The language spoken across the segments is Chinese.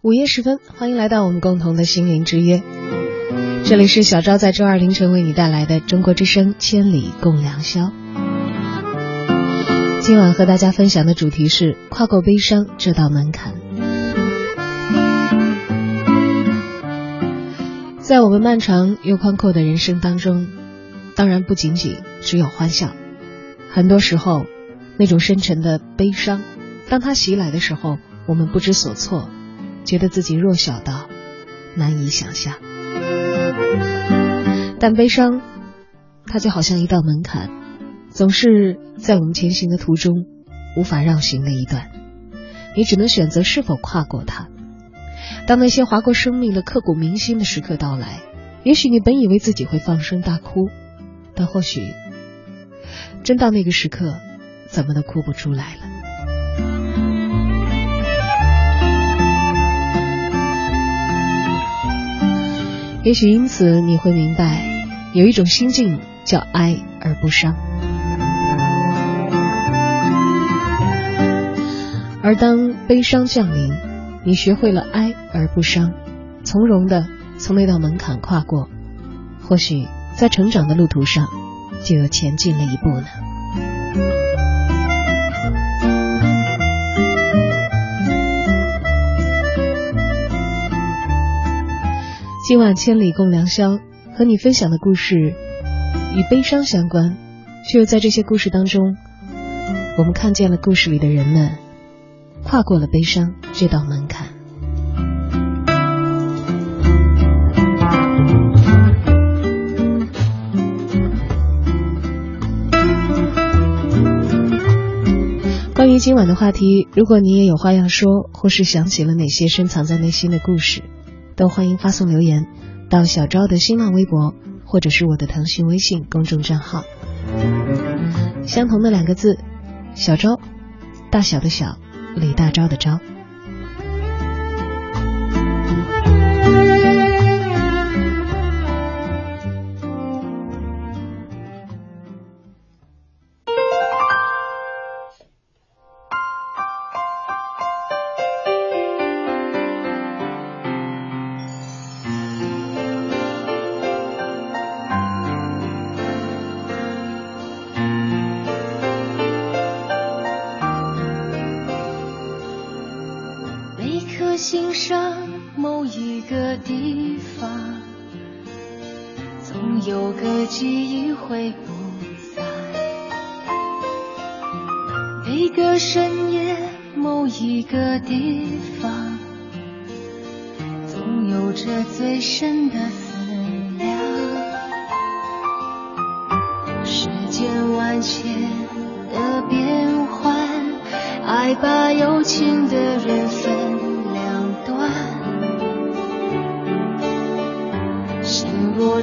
午夜时分，欢迎来到我们共同的心灵之约。这里是小昭在周二凌晨为你带来的中国之声《千里共良宵》。今晚和大家分享的主题是跨过悲伤这道门槛。在我们漫长又宽阔的人生当中，当然不仅仅只有欢笑，很多时候，那种深沉的悲伤，当它袭来的时候，我们不知所措。觉得自己弱小到难以想象，但悲伤，它就好像一道门槛，总是在我们前行的途中无法绕行的一段，你只能选择是否跨过它。当那些划过生命的刻骨铭心的时刻到来，也许你本以为自己会放声大哭，但或许真到那个时刻，怎么都哭不出来了。也许因此你会明白，有一种心境叫哀而不伤。而当悲伤降临，你学会了哀而不伤，从容的从那道门槛跨过，或许在成长的路途上就又前进了一步呢。今晚千里共良宵，和你分享的故事与悲伤相关，却又在这些故事当中，我们看见了故事里的人们跨过了悲伤这道门槛。关于今晚的话题，如果你也有话要说，或是想起了哪些深藏在内心的故事。都欢迎发送留言到小昭的新浪微博，或者是我的腾讯微信公众账号，相同的两个字，小昭，大小的小，李大钊的钊。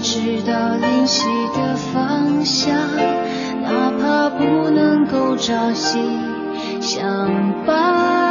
直到灵犀的方向哪怕不能够朝夕相伴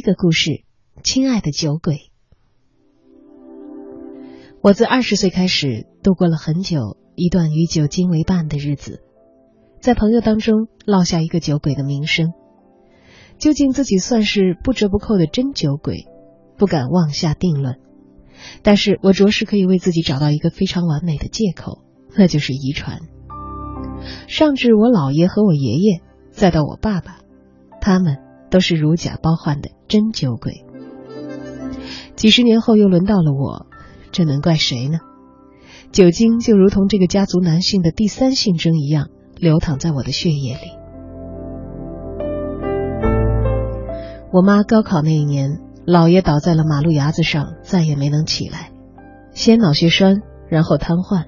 一个故事，亲爱的酒鬼，我自二十岁开始度过了很久一段与酒精为伴的日子，在朋友当中落下一个酒鬼的名声。究竟自己算是不折不扣的真酒鬼，不敢妄下定论。但是我着实可以为自己找到一个非常完美的借口，那就是遗传。上至我姥爷和我爷爷，再到我爸爸，他们。都是如假包换的真酒鬼。几十年后又轮到了我，这能怪谁呢？酒精就如同这个家族男性的第三性征一样，流淌在我的血液里。我妈高考那一年，姥爷倒在了马路牙子上，再也没能起来，先脑血栓，然后瘫痪。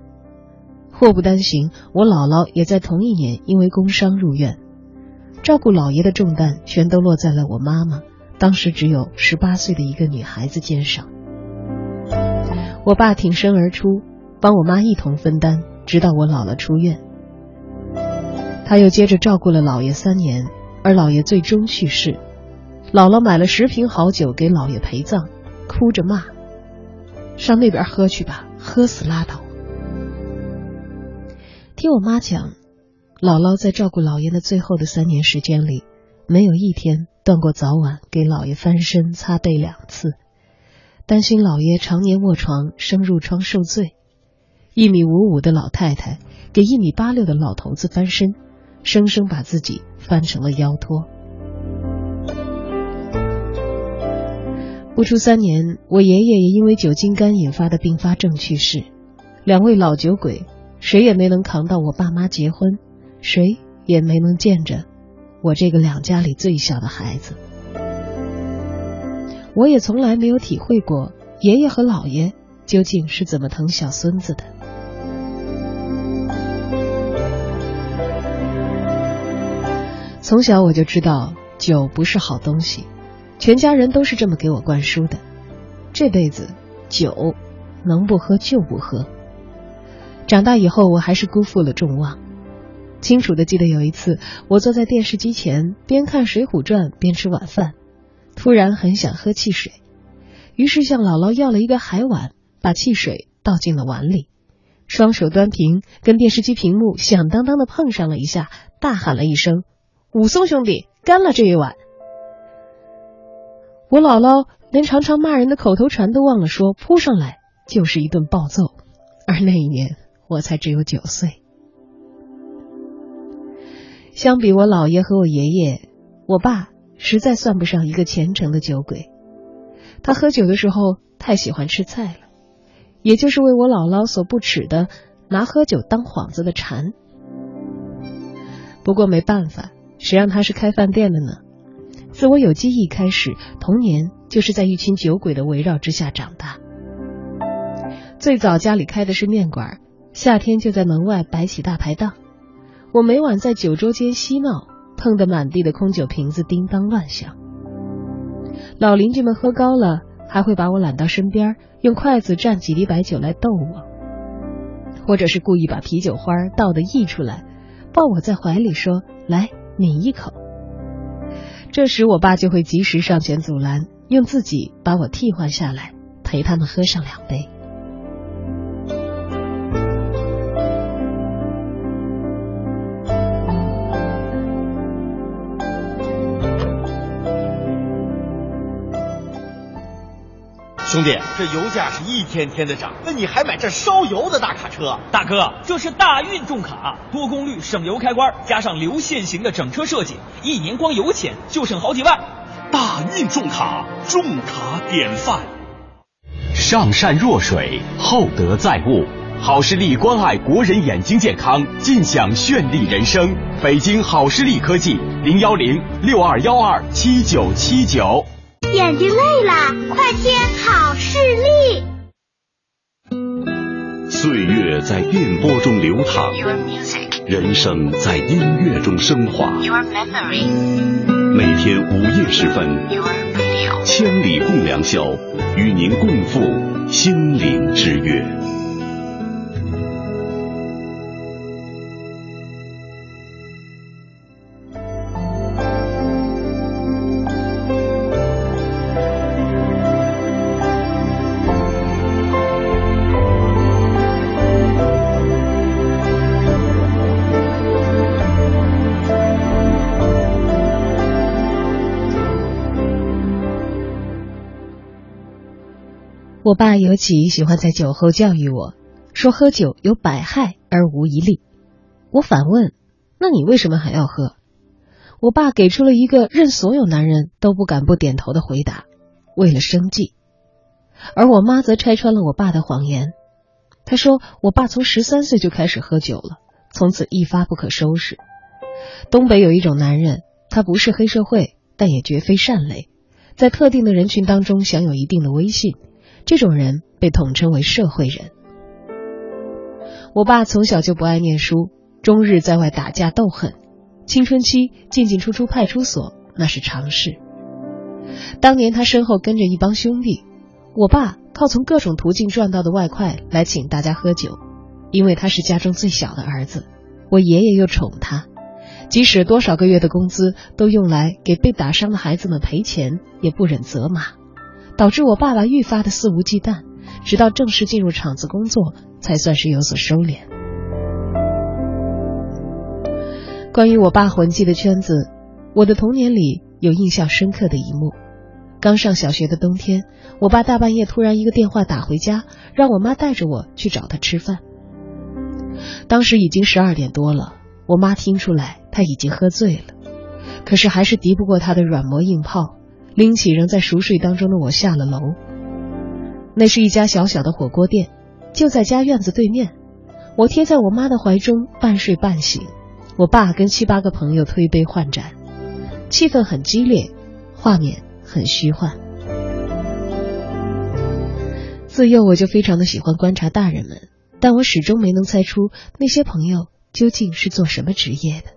祸不单行，我姥姥也在同一年因为工伤入院。照顾姥爷的重担全都落在了我妈妈，当时只有十八岁的一个女孩子肩上。我爸挺身而出，帮我妈一同分担，直到我姥姥出院。他又接着照顾了姥爷三年，而姥爷最终去世。姥姥买了十瓶好酒给姥爷陪葬，哭着骂：“上那边喝去吧，喝死拉倒。”听我妈讲。姥姥在照顾姥爷的最后的三年时间里，没有一天断过早晚给姥爷翻身擦背两次，担心姥爷常年卧床生褥疮受罪。一米五五的老太太给一米八六的老头子翻身，生生把自己翻成了腰托。不出三年，我爷爷也因为酒精肝引发的并发症去世。两位老酒鬼，谁也没能扛到我爸妈结婚。谁也没能见着我这个两家里最小的孩子，我也从来没有体会过爷爷和姥爷究竟是怎么疼小孙子的。从小我就知道酒不是好东西，全家人都是这么给我灌输的。这辈子酒能不喝就不喝。长大以后，我还是辜负了众望。清楚的记得有一次，我坐在电视机前，边看《水浒传》边吃晚饭，突然很想喝汽水，于是向姥姥要了一个海碗，把汽水倒进了碗里，双手端平，跟电视机屏幕响当当的碰上了一下，大喊了一声：“武松兄弟，干了这一碗！”我姥姥连常常骂人的口头禅都忘了说，扑上来就是一顿暴揍，而那一年我才只有九岁。相比我姥爷和我爷爷，我爸实在算不上一个虔诚的酒鬼。他喝酒的时候太喜欢吃菜了，也就是为我姥姥所不耻的拿喝酒当幌子的馋。不过没办法，谁让他是开饭店的呢？自我有记忆开始，童年就是在一群酒鬼的围绕之下长大。最早家里开的是面馆，夏天就在门外摆起大排档。我每晚在酒桌间嬉闹，碰得满地的空酒瓶子叮当乱响。老邻居们喝高了，还会把我揽到身边，用筷子蘸几滴白酒来逗我，或者是故意把啤酒花倒得溢出来，抱我在怀里说：“来抿一口。”这时我爸就会及时上前阻拦，用自己把我替换下来，陪他们喝上两杯。兄弟，这油价是一天天的涨，那你还买这烧油的大卡车？大哥，这是大运重卡，多功率省油开关，加上流线型的整车设计，一年光油钱就省好几万。大运重卡，重卡典范。上善若水，厚德载物。好视力关爱国人眼睛健康，尽享绚丽人生。北京好视力科技，零幺零六二幺二七九七九。眼睛累了，快贴好视力。岁月在电波中流淌，人生在音乐中升华。每天午夜时分，千里共良宵，与您共赴心灵之约。我爸尤其喜欢在酒后教育我，说喝酒有百害而无一利。我反问：“那你为什么还要喝？”我爸给出了一个任所有男人都不敢不点头的回答：“为了生计。”而我妈则拆穿了我爸的谎言，她说：“我爸从十三岁就开始喝酒了，从此一发不可收拾。东北有一种男人，他不是黑社会，但也绝非善类，在特定的人群当中享有一定的威信。”这种人被统称为社会人。我爸从小就不爱念书，终日在外打架斗狠，青春期进进出出派出所那是常事。当年他身后跟着一帮兄弟，我爸靠从各种途径赚到的外快来请大家喝酒，因为他是家中最小的儿子，我爷爷又宠他，即使多少个月的工资都用来给被打伤的孩子们赔钱，也不忍责骂。导致我爸爸愈发的肆无忌惮，直到正式进入厂子工作，才算是有所收敛。关于我爸混迹的圈子，我的童年里有印象深刻的一幕：刚上小学的冬天，我爸大半夜突然一个电话打回家，让我妈带着我去找他吃饭。当时已经十二点多了，我妈听出来他已经喝醉了，可是还是敌不过他的软磨硬泡。拎起仍在熟睡当中的我下了楼。那是一家小小的火锅店，就在家院子对面。我贴在我妈的怀中，半睡半醒。我爸跟七八个朋友推杯换盏，气氛很激烈，画面很虚幻。自幼我就非常的喜欢观察大人们，但我始终没能猜出那些朋友究竟是做什么职业的，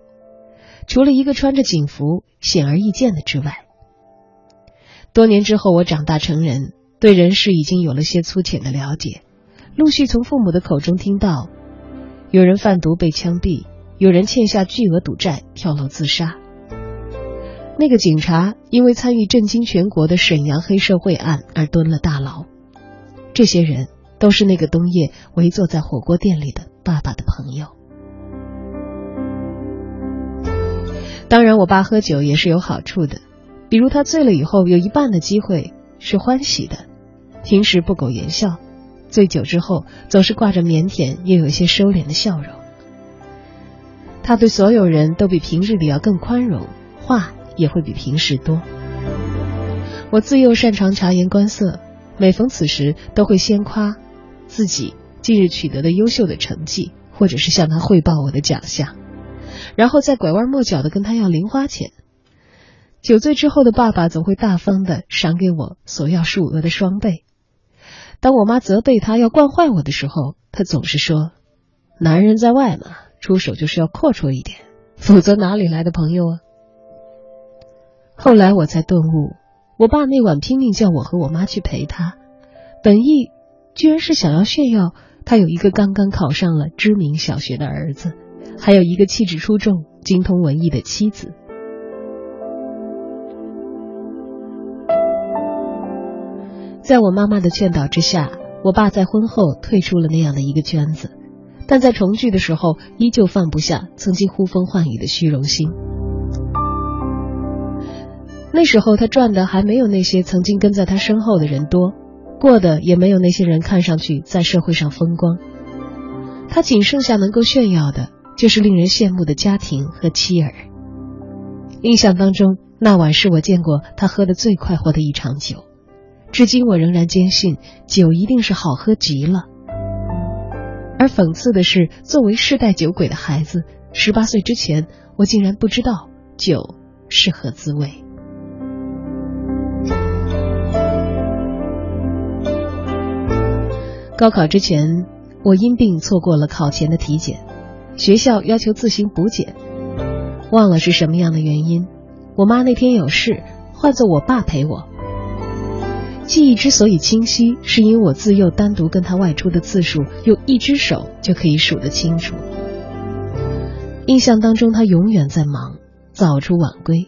除了一个穿着警服、显而易见的之外。多年之后，我长大成人，对人事已经有了些粗浅的了解。陆续从父母的口中听到，有人贩毒被枪毙，有人欠下巨额赌债跳楼自杀。那个警察因为参与震惊全国的沈阳黑社会案而蹲了大牢。这些人都是那个冬夜围坐在火锅店里的爸爸的朋友。当然，我爸喝酒也是有好处的，比如他醉了以后，有一半的机会是欢喜的。平时不苟言笑，醉酒之后总是挂着腼腆又有些收敛的笑容。他对所有人都比平日里要更宽容，话也会比平时多。我自幼擅长察言观色，每逢此时都会先夸自己近日取得的优秀的成绩，或者是向他汇报我的奖项。然后再拐弯抹角的跟他要零花钱。酒醉之后的爸爸总会大方的赏给我索要数额的双倍。当我妈责备他要惯坏我的时候，他总是说：“男人在外嘛，出手就是要阔绰一点，否则哪里来的朋友啊？”后来我才顿悟，我爸那晚拼命叫我和我妈去陪他，本意居然是想要炫耀他有一个刚刚考上了知名小学的儿子。还有一个气质出众、精通文艺的妻子。在我妈妈的劝导之下，我爸在婚后退出了那样的一个圈子，但在重聚的时候，依旧放不下曾经呼风唤雨的虚荣心。那时候他赚的还没有那些曾经跟在他身后的人多，过的也没有那些人看上去在社会上风光，他仅剩下能够炫耀的。就是令人羡慕的家庭和妻儿。印象当中，那晚是我见过他喝的最快活的一场酒，至今我仍然坚信酒一定是好喝极了。而讽刺的是，作为世代酒鬼的孩子，十八岁之前，我竟然不知道酒是何滋味。高考之前，我因病错过了考前的体检。学校要求自行补检，忘了是什么样的原因。我妈那天有事，换做我爸陪我。记忆之所以清晰，是因为我自幼单独跟他外出的次数，用一只手就可以数得清楚。印象当中，他永远在忙，早出晚归，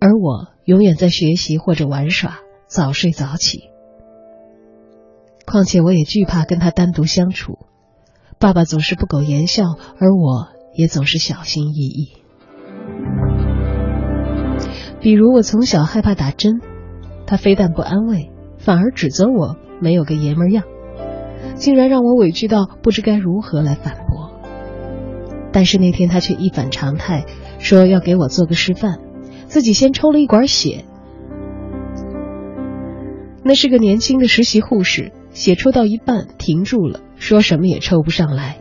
而我永远在学习或者玩耍，早睡早起。况且，我也惧怕跟他单独相处。爸爸总是不苟言笑，而我也总是小心翼翼。比如我从小害怕打针，他非但不安慰，反而指责我没有个爷们样，竟然让我委屈到不知该如何来反驳。但是那天他却一反常态，说要给我做个示范，自己先抽了一管血。那是个年轻的实习护士，血抽到一半停住了。说什么也抽不上来，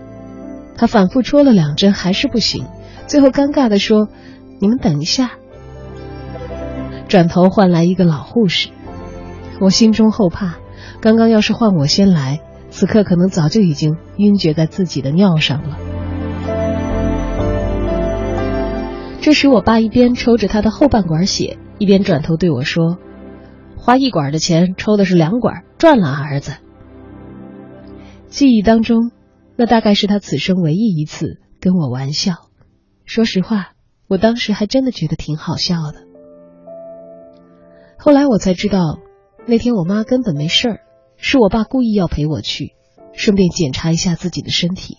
他反复戳了两针还是不行，最后尴尬的说：“你们等一下。”转头换来一个老护士，我心中后怕，刚刚要是换我先来，此刻可能早就已经晕厥在自己的尿上了。这时我爸一边抽着他的后半管血，一边转头对我说：“花一管的钱抽的是两管，赚了，儿子。”记忆当中，那大概是他此生唯一一次跟我玩笑。说实话，我当时还真的觉得挺好笑的。后来我才知道，那天我妈根本没事儿，是我爸故意要陪我去，顺便检查一下自己的身体。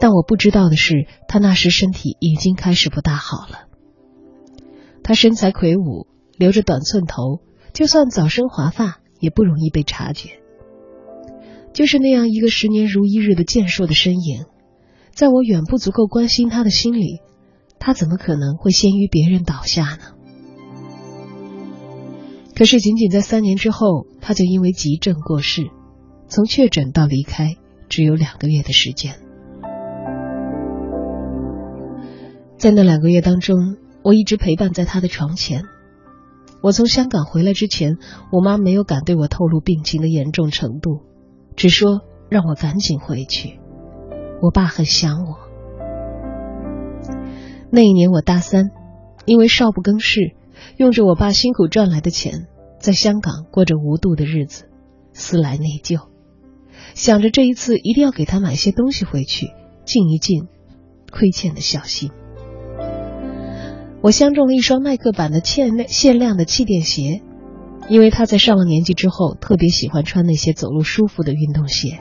但我不知道的是，他那时身体已经开始不大好了。他身材魁梧，留着短寸头，就算早生华发，也不容易被察觉。就是那样一个十年如一日的健硕的身影，在我远不足够关心他的心里，他怎么可能会先于别人倒下呢？可是仅仅在三年之后，他就因为急症过世，从确诊到离开只有两个月的时间。在那两个月当中，我一直陪伴在他的床前。我从香港回来之前，我妈没有敢对我透露病情的严重程度。只说让我赶紧回去，我爸很想我。那一年我大三，因为少不更事，用着我爸辛苦赚来的钱，在香港过着无度的日子，思来内疚，想着这一次一定要给他买些东西回去，尽一尽亏欠的孝心。我相中了一双耐克版的限限量的气垫鞋，因为他在上了年纪之后特别喜欢穿那些走路舒服的运动鞋。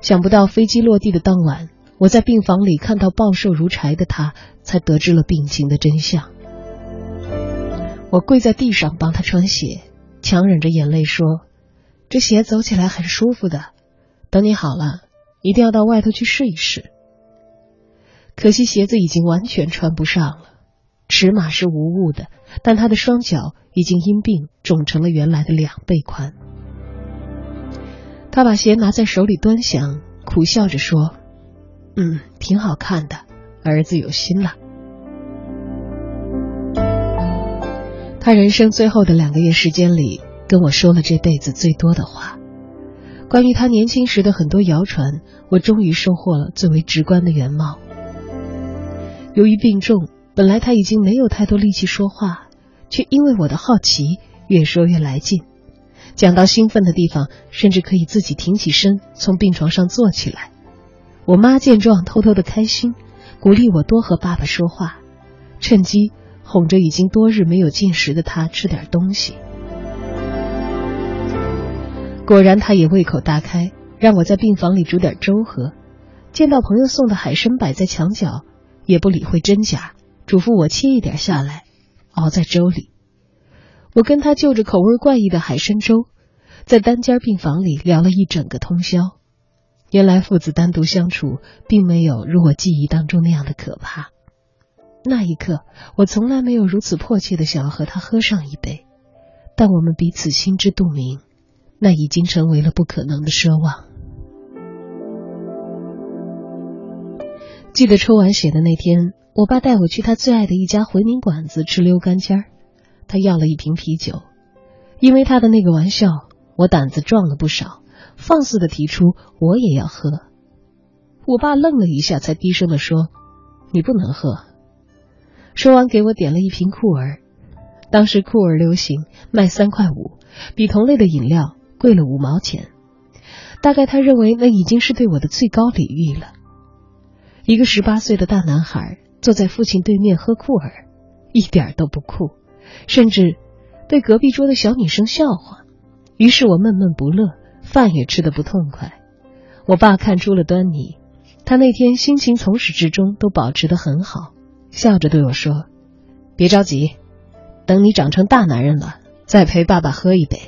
想不到飞机落地的当晚，我在病房里看到暴瘦如柴的他，才得知了病情的真相。我跪在地上帮他穿鞋，强忍着眼泪说：“这鞋走起来很舒服的，等你好了，一定要到外头去试一试。”可惜鞋子已经完全穿不上了。尺码是无误的，但他的双脚已经因病肿成了原来的两倍宽。他把鞋拿在手里端详，苦笑着说：“嗯，挺好看的，儿子有心了。”他人生最后的两个月时间里，跟我说了这辈子最多的话。关于他年轻时的很多谣传，我终于收获了最为直观的原貌。由于病重。本来他已经没有太多力气说话，却因为我的好奇越说越来劲，讲到兴奋的地方，甚至可以自己挺起身从病床上坐起来。我妈见状偷偷的开心，鼓励我多和爸爸说话，趁机哄着已经多日没有进食的他吃点东西。果然，他也胃口大开，让我在病房里煮点粥喝。见到朋友送的海参摆在墙角，也不理会真假。嘱咐我切一点下来，熬在粥里。我跟他就着口味怪异的海参粥，在单间病房里聊了一整个通宵。原来父子单独相处，并没有如我记忆当中那样的可怕。那一刻，我从来没有如此迫切的想要和他喝上一杯，但我们彼此心知肚明，那已经成为了不可能的奢望。记得抽完血的那天。我爸带我去他最爱的一家回民馆子吃溜干尖儿，他要了一瓶啤酒。因为他的那个玩笑，我胆子壮了不少，放肆的提出我也要喝。我爸愣了一下，才低声的说：“你不能喝。”说完，给我点了一瓶酷儿。当时酷儿流行，卖三块五，比同类的饮料贵了五毛钱。大概他认为那已经是对我的最高礼遇了。一个十八岁的大男孩。坐在父亲对面喝酷儿，一点都不酷，甚至被隔壁桌的小女生笑话。于是我闷闷不乐，饭也吃得不痛快。我爸看出了端倪，他那天心情从始至终都保持得很好，笑着对我说：“别着急，等你长成大男人了，再陪爸爸喝一杯。”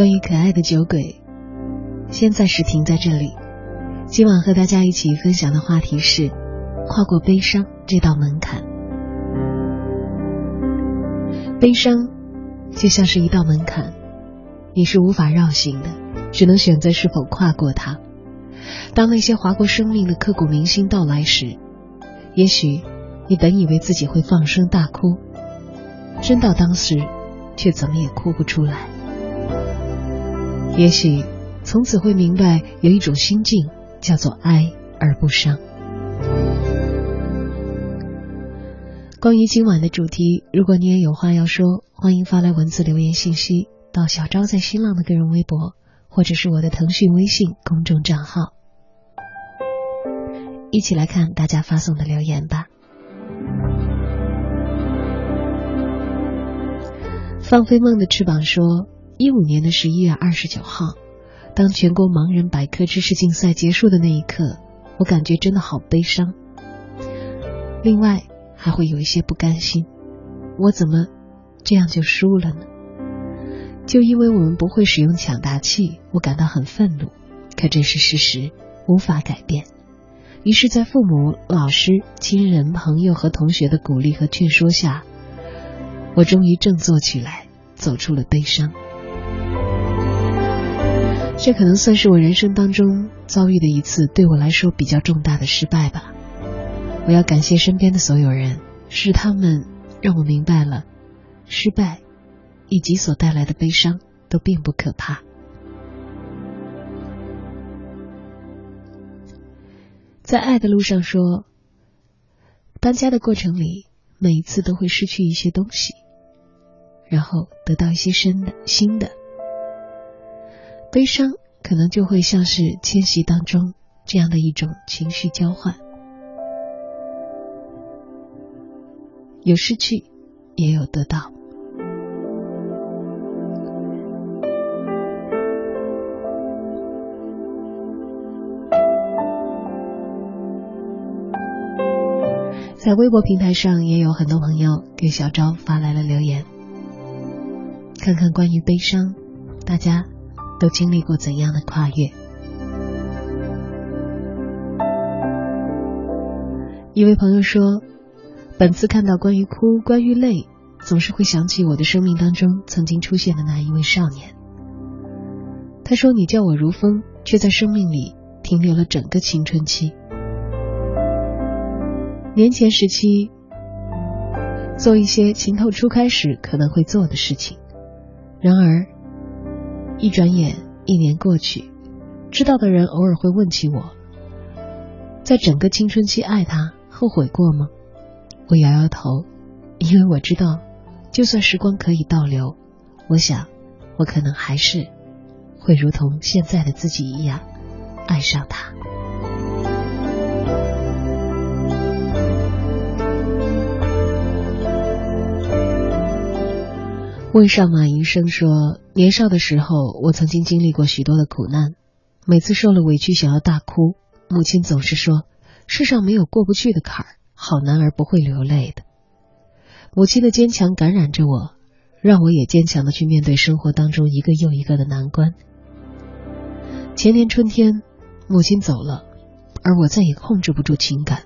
关于可爱的酒鬼，先暂时停在这里。今晚和大家一起分享的话题是跨过悲伤这道门槛。悲伤就像是一道门槛，你是无法绕行的，只能选择是否跨过它。当那些划过生命的刻骨铭心到来时，也许你本以为自己会放声大哭，真到当时，却怎么也哭不出来。也许从此会明白，有一种心境叫做哀而不伤。关于今晚的主题，如果你也有话要说，欢迎发来文字留言信息到小昭在新浪的个人微博，或者是我的腾讯微信公众账号。一起来看大家发送的留言吧。放飞梦的翅膀说，一五年的十一月二十九号，当全国盲人百科知识竞赛结束的那一刻，我感觉真的好悲伤。另外。还会有一些不甘心，我怎么这样就输了呢？就因为我们不会使用抢答器，我感到很愤怒。可这是事实，无法改变。于是，在父母、老师、亲人、朋友和同学的鼓励和劝说下，我终于振作起来，走出了悲伤。这可能算是我人生当中遭遇的一次对我来说比较重大的失败吧。我要感谢身边的所有人，是他们让我明白了，失败以及所带来的悲伤都并不可怕。在爱的路上说，搬家的过程里，每一次都会失去一些东西，然后得到一些新的新的，悲伤可能就会像是迁徙当中这样的一种情绪交换。有失去，也有得到。在微博平台上，也有很多朋友给小昭发来了留言，看看关于悲伤，大家都经历过怎样的跨越？一位朋友说。本次看到关于哭、关于泪，总是会想起我的生命当中曾经出现的那一位少年。他说：“你叫我如风，却在生命里停留了整个青春期。年前时期，做一些情窦初开时可能会做的事情。然而，一转眼一年过去，知道的人偶尔会问起我，在整个青春期爱他，后悔过吗？”我摇摇头，因为我知道，就算时光可以倒流，我想，我可能还是会如同现在的自己一样，爱上他。问上马医生说，年少的时候，我曾经经历过许多的苦难，每次受了委屈想要大哭，母亲总是说，世上没有过不去的坎儿。好男儿不会流泪的。母亲的坚强感染着我，让我也坚强的去面对生活当中一个又一个的难关。前年春天，母亲走了，而我再也控制不住情感，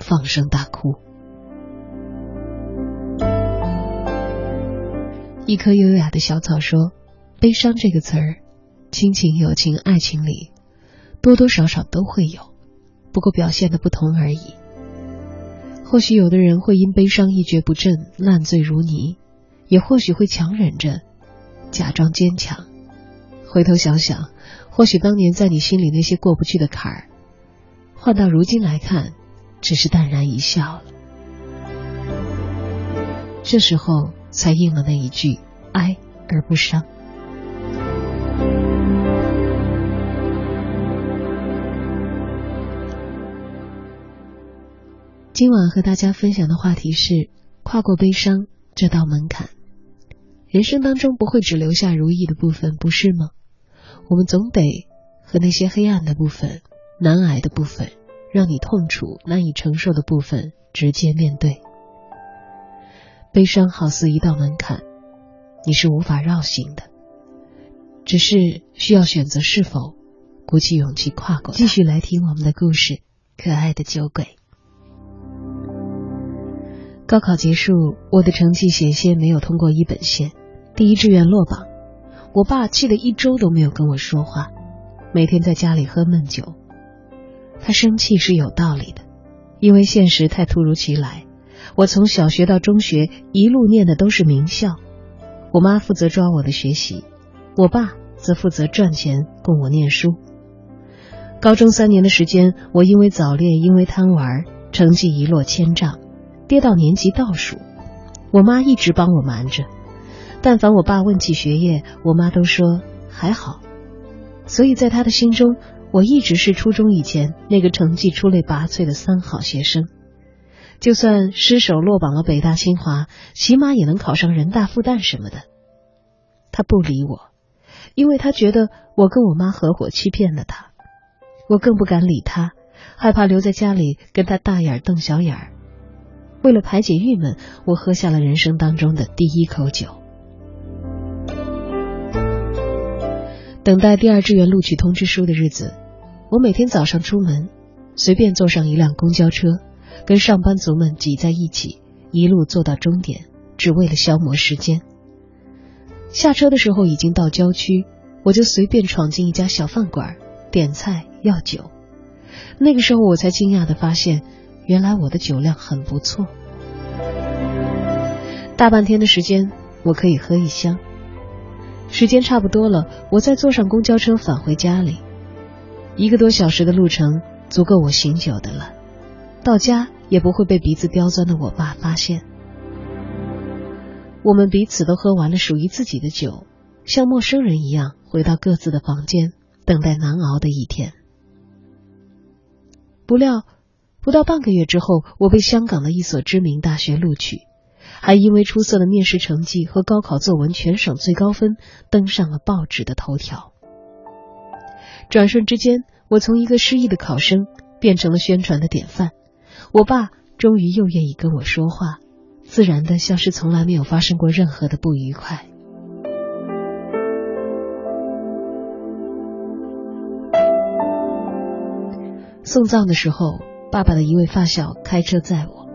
放声大哭。一棵优雅的小草说：“悲伤这个词儿，亲情、友情、爱情里，多多少少都会有，不过表现的不同而已。”或许有的人会因悲伤一蹶不振、烂醉如泥，也或许会强忍着，假装坚强。回头想想，或许当年在你心里那些过不去的坎儿，换到如今来看，只是淡然一笑了。这时候才应了那一句“哀而不伤”。今晚和大家分享的话题是跨过悲伤这道门槛。人生当中不会只留下如意的部分，不是吗？我们总得和那些黑暗的部分、难挨的部分、让你痛楚难以承受的部分直接面对。悲伤好似一道门槛，你是无法绕行的，只是需要选择是否鼓起勇气跨过。继续来听我们的故事，可爱的酒鬼。高考结束，我的成绩险些没有通过一本线，第一志愿落榜。我爸气得一周都没有跟我说话，每天在家里喝闷酒。他生气是有道理的，因为现实太突如其来。我从小学到中学一路念的都是名校，我妈负责抓我的学习，我爸则负责赚钱供我念书。高中三年的时间，我因为早恋，因为贪玩，成绩一落千丈，跌到年级倒数。我妈一直帮我瞒着，但凡我爸问起学业，我妈都说还好。所以在他的心中，我一直是初中以前那个成绩出类拔萃的三好学生。就算失手落榜了北大清华，起码也能考上人大复旦什么的。他不理我，因为他觉得我跟我妈合伙欺骗了他。我更不敢理他，害怕留在家里跟他大眼瞪小眼儿。为了排解郁闷，我喝下了人生当中的第一口酒。等待第二志愿录取通知书的日子，我每天早上出门，随便坐上一辆公交车。跟上班族们挤在一起，一路坐到终点，只为了消磨时间。下车的时候已经到郊区，我就随便闯进一家小饭馆，点菜要酒。那个时候我才惊讶的发现，原来我的酒量很不错。大半天的时间，我可以喝一箱。时间差不多了，我再坐上公交车返回家里。一个多小时的路程，足够我醒酒的了。到家也不会被鼻子刁钻的我爸发现。我们彼此都喝完了属于自己的酒，像陌生人一样回到各自的房间，等待难熬的一天。不料，不到半个月之后，我被香港的一所知名大学录取，还因为出色的面试成绩和高考作文全省最高分，登上了报纸的头条。转瞬之间，我从一个失意的考生变成了宣传的典范。我爸终于又愿意跟我说话，自然的像是从来没有发生过任何的不愉快。送葬的时候，爸爸的一位发小开车载我，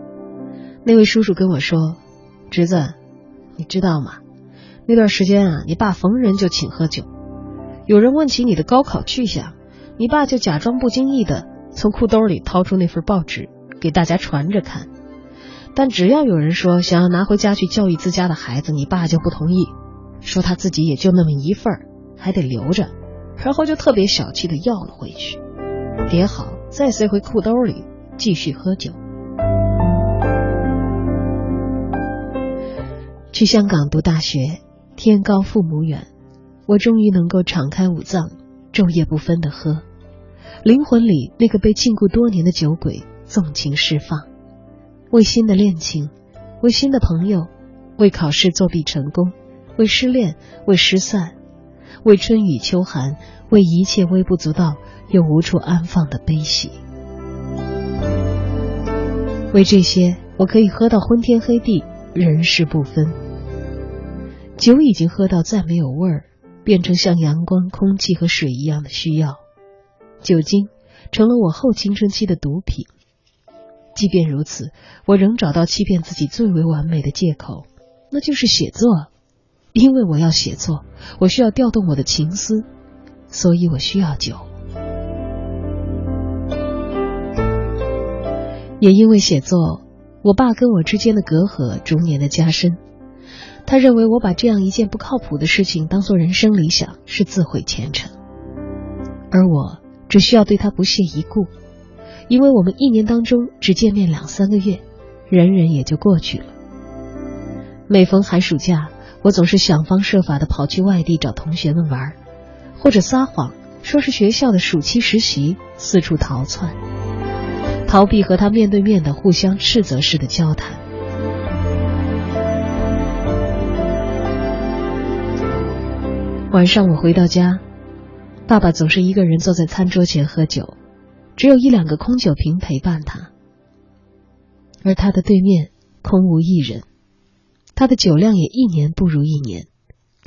那位叔叔跟我说：“侄子，你知道吗？那段时间啊，你爸逢人就请喝酒，有人问起你的高考去向，你爸就假装不经意的从裤兜里掏出那份报纸。”给大家传着看，但只要有人说想要拿回家去教育自家的孩子，你爸就不同意，说他自己也就那么一份儿，还得留着，然后就特别小气的要了回去，叠好再塞回裤兜里继续喝酒。去香港读大学，天高父母远，我终于能够敞开五脏，昼夜不分的喝，灵魂里那个被禁锢多年的酒鬼。纵情释放，为新的恋情，为新的朋友，为考试作弊成功，为失恋，为失散，为春雨秋寒，为一切微不足道又无处安放的悲喜。为这些，我可以喝到昏天黑地，人事不分。酒已经喝到再没有味儿，变成像阳光、空气和水一样的需要。酒精成了我后青春期的毒品。即便如此，我仍找到欺骗自己最为完美的借口，那就是写作。因为我要写作，我需要调动我的情思，所以我需要酒。也因为写作，我爸跟我之间的隔阂逐年的加深。他认为我把这样一件不靠谱的事情当做人生理想，是自毁前程，而我只需要对他不屑一顾。因为我们一年当中只见面两三个月，忍忍也就过去了。每逢寒暑假，我总是想方设法的跑去外地找同学们玩，或者撒谎说是学校的暑期实习，四处逃窜，逃避和他面对面的互相斥责式的交谈。晚上我回到家，爸爸总是一个人坐在餐桌前喝酒。只有一两个空酒瓶陪伴他，而他的对面空无一人，他的酒量也一年不如一年，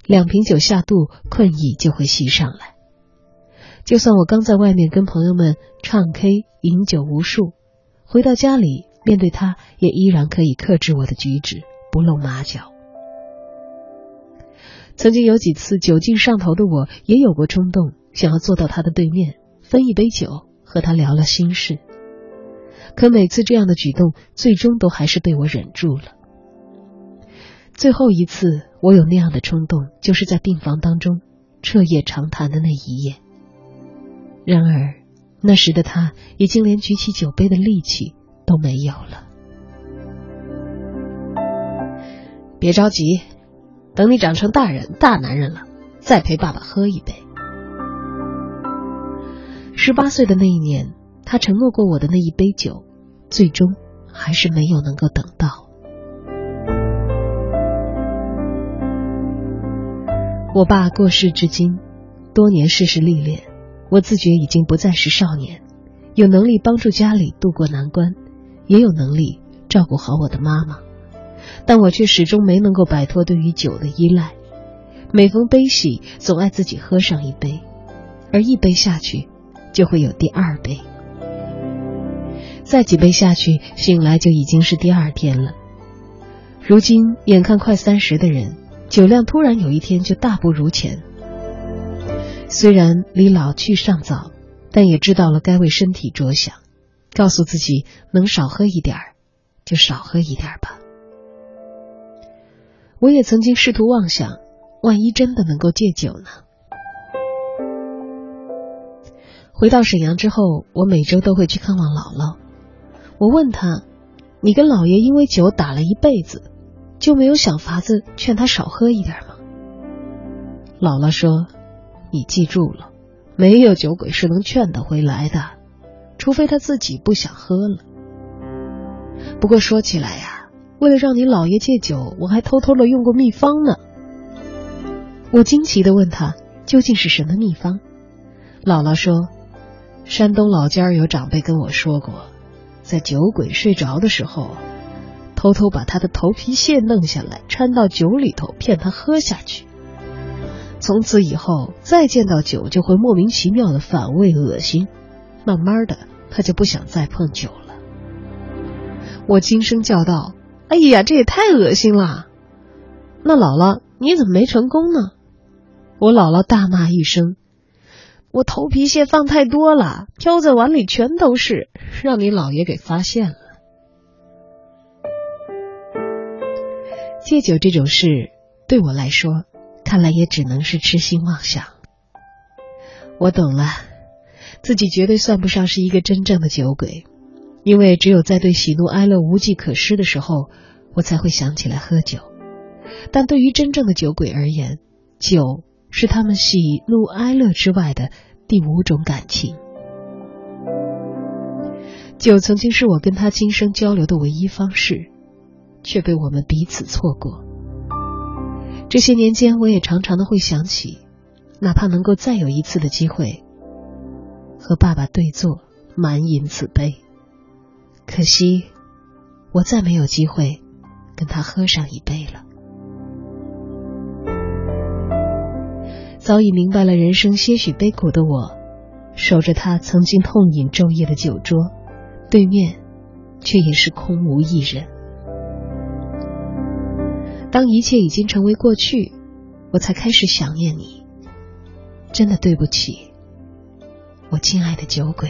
两瓶酒下肚，困意就会袭上来。就算我刚在外面跟朋友们唱 K、饮酒无数，回到家里面对他，也依然可以克制我的举止，不露马脚。曾经有几次酒劲上头的我，也有过冲动，想要坐到他的对面，分一杯酒，和他聊了心事。可每次这样的举动，最终都还是被我忍住了。最后一次我有那样的冲动，就是在病房当中彻夜长谈的那一夜。然而，那时的他已经连举起酒杯的力气都没有了。别着急。等你长成大人、大男人了，再陪爸爸喝一杯。十八岁的那一年，他承诺过我的那一杯酒，最终还是没有能够等到。我爸过世至今，多年世事历练，我自觉已经不再是少年，有能力帮助家里渡过难关，也有能力照顾好我的妈妈。但我却始终没能够摆脱对于酒的依赖，每逢悲喜，总爱自己喝上一杯，而一杯下去，就会有第二杯，再几杯下去，醒来就已经是第二天了。如今眼看快三十的人，酒量突然有一天就大不如前。虽然离老去尚早，但也知道了该为身体着想，告诉自己能少喝一点儿，就少喝一点吧。我也曾经试图妄想，万一真的能够戒酒呢？回到沈阳之后，我每周都会去看望姥姥。我问他：“你跟老爷因为酒打了一辈子，就没有想法子劝他少喝一点吗？”姥姥说：“你记住了，没有酒鬼是能劝得回来的，除非他自己不想喝了。不过说起来呀。”为了让你姥爷戒酒，我还偷偷的用过秘方呢。我惊奇的问他究竟是什么秘方？姥姥说，山东老家有长辈跟我说过，在酒鬼睡着的时候，偷偷把他的头皮屑弄下来掺到酒里头，骗他喝下去。从此以后，再见到酒就会莫名其妙的反胃恶心，慢慢的他就不想再碰酒了。我惊声叫道。哎呀，这也太恶心了！那姥姥，你怎么没成功呢？我姥姥大骂一声：“我头皮屑放太多了，飘在碗里全都是，让你姥爷给发现了。”戒酒这种事，对我来说，看来也只能是痴心妄想。我懂了，自己绝对算不上是一个真正的酒鬼。因为只有在对喜怒哀乐无计可施的时候，我才会想起来喝酒。但对于真正的酒鬼而言，酒是他们喜怒哀乐之外的第五种感情。酒曾经是我跟他今生交流的唯一方式，却被我们彼此错过。这些年间，我也常常的会想起，哪怕能够再有一次的机会，和爸爸对坐，满饮此杯。可惜，我再没有机会跟他喝上一杯了。早已明白了人生些许悲苦的我，守着他曾经痛饮昼夜的酒桌，对面却也是空无一人。当一切已经成为过去，我才开始想念你。真的对不起，我亲爱的酒鬼。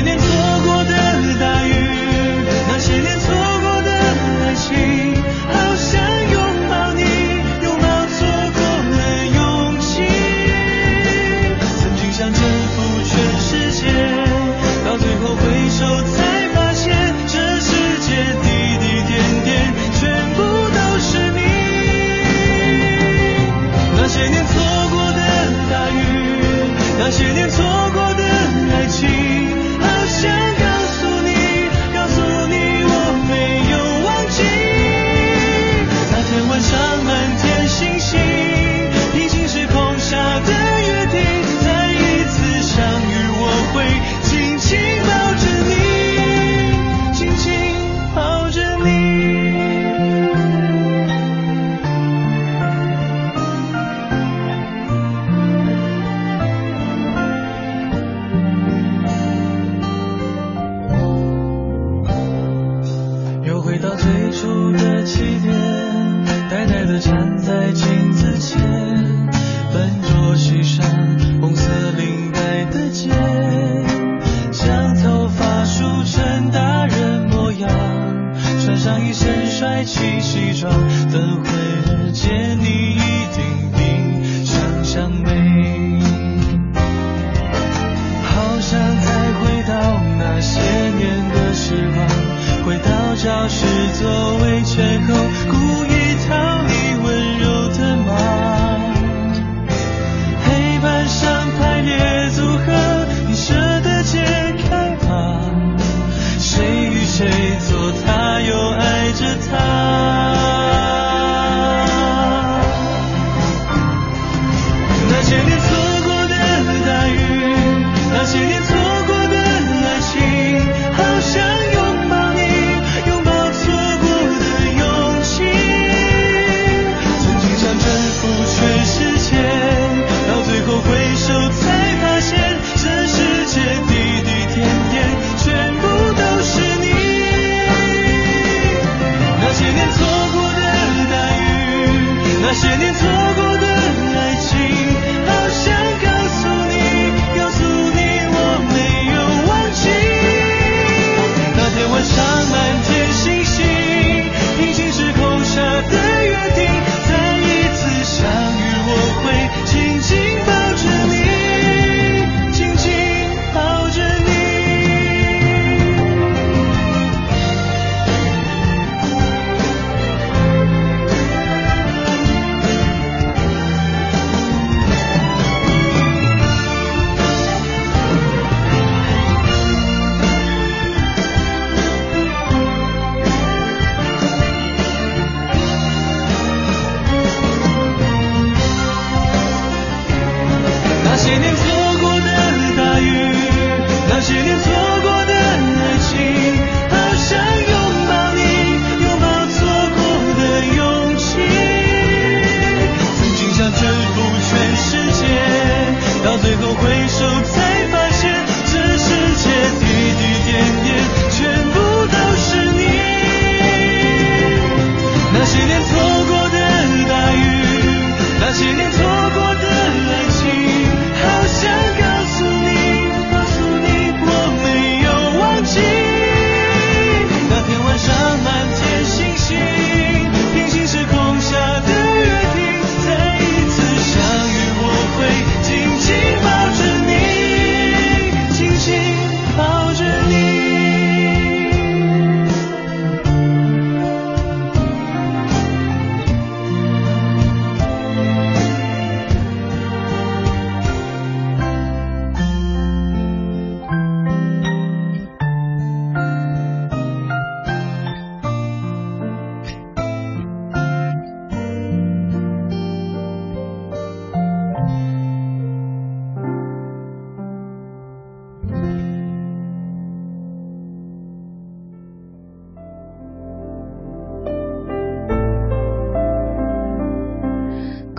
那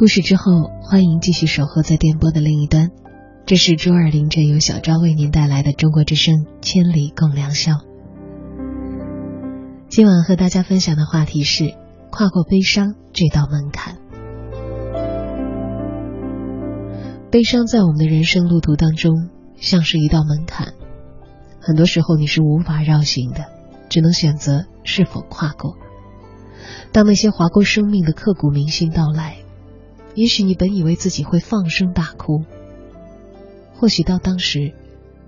故事之后，欢迎继续守候在电波的另一端。这是周二凌晨由小昭为您带来的中国之声《千里共良宵》。今晚和大家分享的话题是跨过悲伤这道门槛。悲伤在我们的人生路途当中，像是一道门槛，很多时候你是无法绕行的，只能选择是否跨过。当那些划过生命的刻骨铭心到来。也许你本以为自己会放声大哭，或许到当时，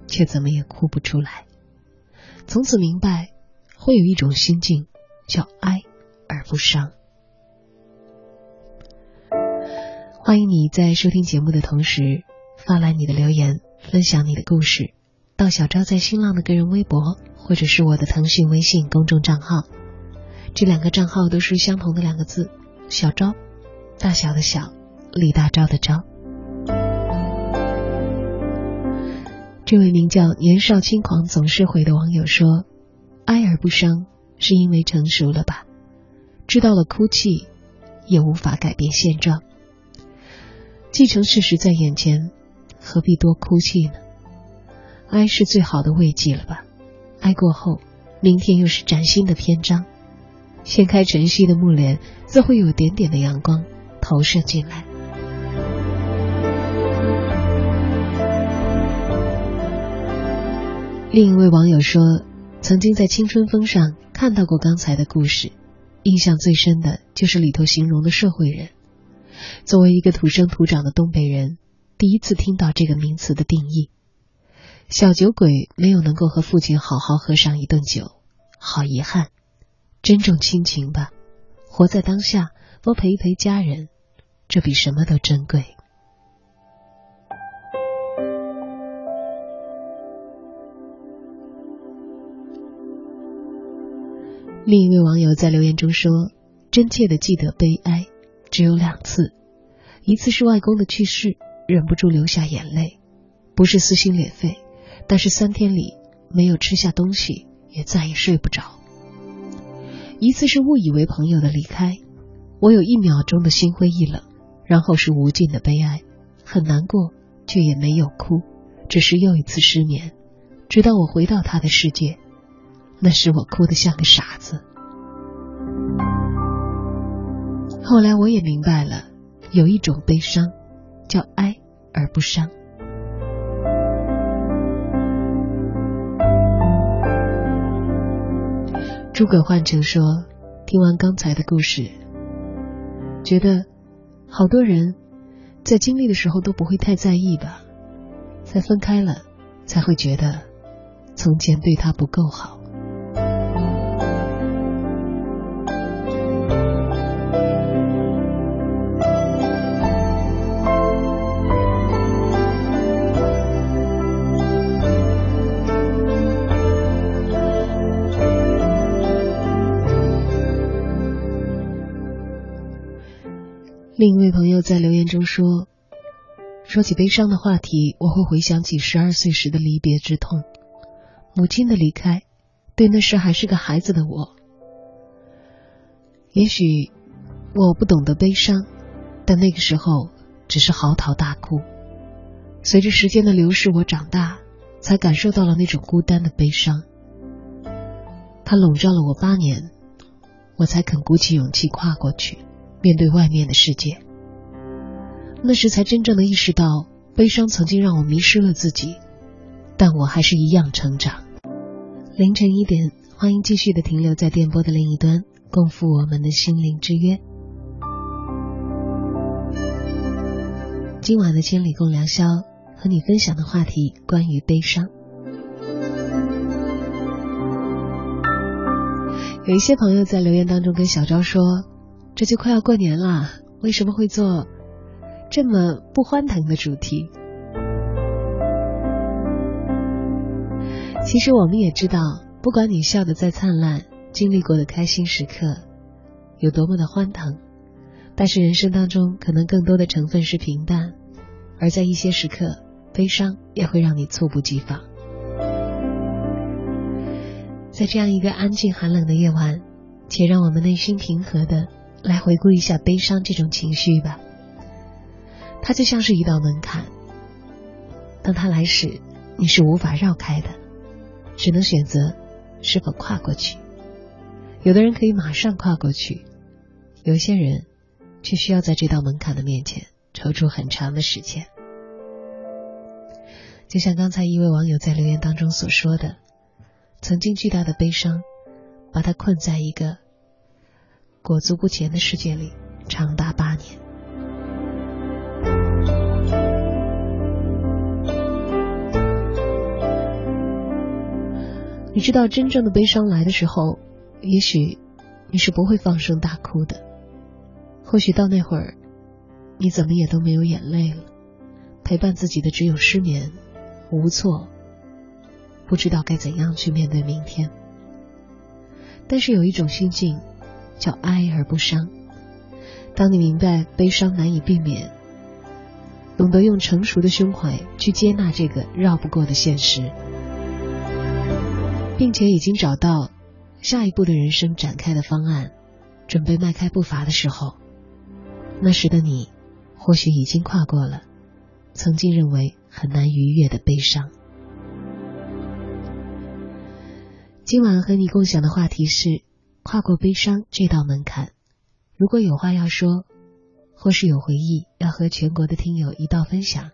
却怎么也哭不出来。从此明白，会有一种心境叫哀而不伤。欢迎你在收听节目的同时发来你的留言，分享你的故事，到小昭在新浪的个人微博，或者是我的腾讯微信公众账号。这两个账号都是相同的两个字：小昭。大小的小，李大钊的钊。这位名叫年少轻狂总是悔的网友说：“哀而不伤，是因为成熟了吧？知道了哭泣，也无法改变现状。既成事实在眼前，何必多哭泣呢？哀是最好的慰藉了吧？哀过后，明天又是崭新的篇章。掀开晨曦的幕帘，自会有点点的阳光。”投射进来。另一位网友说，曾经在青春风上看到过刚才的故事，印象最深的就是里头形容的社会人。作为一个土生土长的东北人，第一次听到这个名词的定义。小酒鬼没有能够和父亲好好喝上一顿酒，好遗憾。珍重亲情吧，活在当下，多陪一陪家人。这比什么都珍贵。另一位网友在留言中说：“真切的记得悲哀，只有两次，一次是外公的去世，忍不住流下眼泪，不是撕心裂肺，但是三天里没有吃下东西，也再也睡不着；一次是误以为朋友的离开，我有一秒钟的心灰意冷。”然后是无尽的悲哀，很难过，却也没有哭，只是又一次失眠，直到我回到他的世界，那时我哭得像个傻子。后来我也明白了，有一种悲伤，叫哀而不伤。诸葛焕成说：“听完刚才的故事，觉得。”好多人在经历的时候都不会太在意吧，在分开了才会觉得从前对他不够好。另一位朋友在留言中说：“说起悲伤的话题，我会回想起十二岁时的离别之痛，母亲的离开，对那时还是个孩子的我。也许我不懂得悲伤，但那个时候只是嚎啕大哭。随着时间的流逝，我长大，才感受到了那种孤单的悲伤。它笼罩了我八年，我才肯鼓起勇气跨过去。”面对外面的世界，那时才真正的意识到，悲伤曾经让我迷失了自己，但我还是一样成长。凌晨一点，欢迎继续的停留在电波的另一端，共赴我们的心灵之约。今晚的千里共良宵，和你分享的话题关于悲伤。有一些朋友在留言当中跟小昭说。这就快要过年了，为什么会做这么不欢腾的主题？其实我们也知道，不管你笑得再灿烂，经历过的开心时刻有多么的欢腾，但是人生当中可能更多的成分是平淡，而在一些时刻，悲伤也会让你猝不及防。在这样一个安静寒冷的夜晚，且让我们内心平和的。来回顾一下悲伤这种情绪吧。它就像是一道门槛，当它来时，你是无法绕开的，只能选择是否跨过去。有的人可以马上跨过去，有些人却需要在这道门槛的面前抽出很长的时间。就像刚才一位网友在留言当中所说的，曾经巨大的悲伤，把他困在一个裹足不前的世界里，长达八年。你知道，真正的悲伤来的时候，也许你是不会放声大哭的，或许到那会儿，你怎么也都没有眼泪了，陪伴自己的只有失眠。无措，不知道该怎样去面对明天。但是有一种心境，叫哀而不伤。当你明白悲伤难以避免，懂得用成熟的胸怀去接纳这个绕不过的现实，并且已经找到下一步的人生展开的方案，准备迈开步伐的时候，那时的你，或许已经跨过了曾经认为。很难逾越的悲伤。今晚和你共享的话题是跨过悲伤这道门槛。如果有话要说，或是有回忆要和全国的听友一道分享，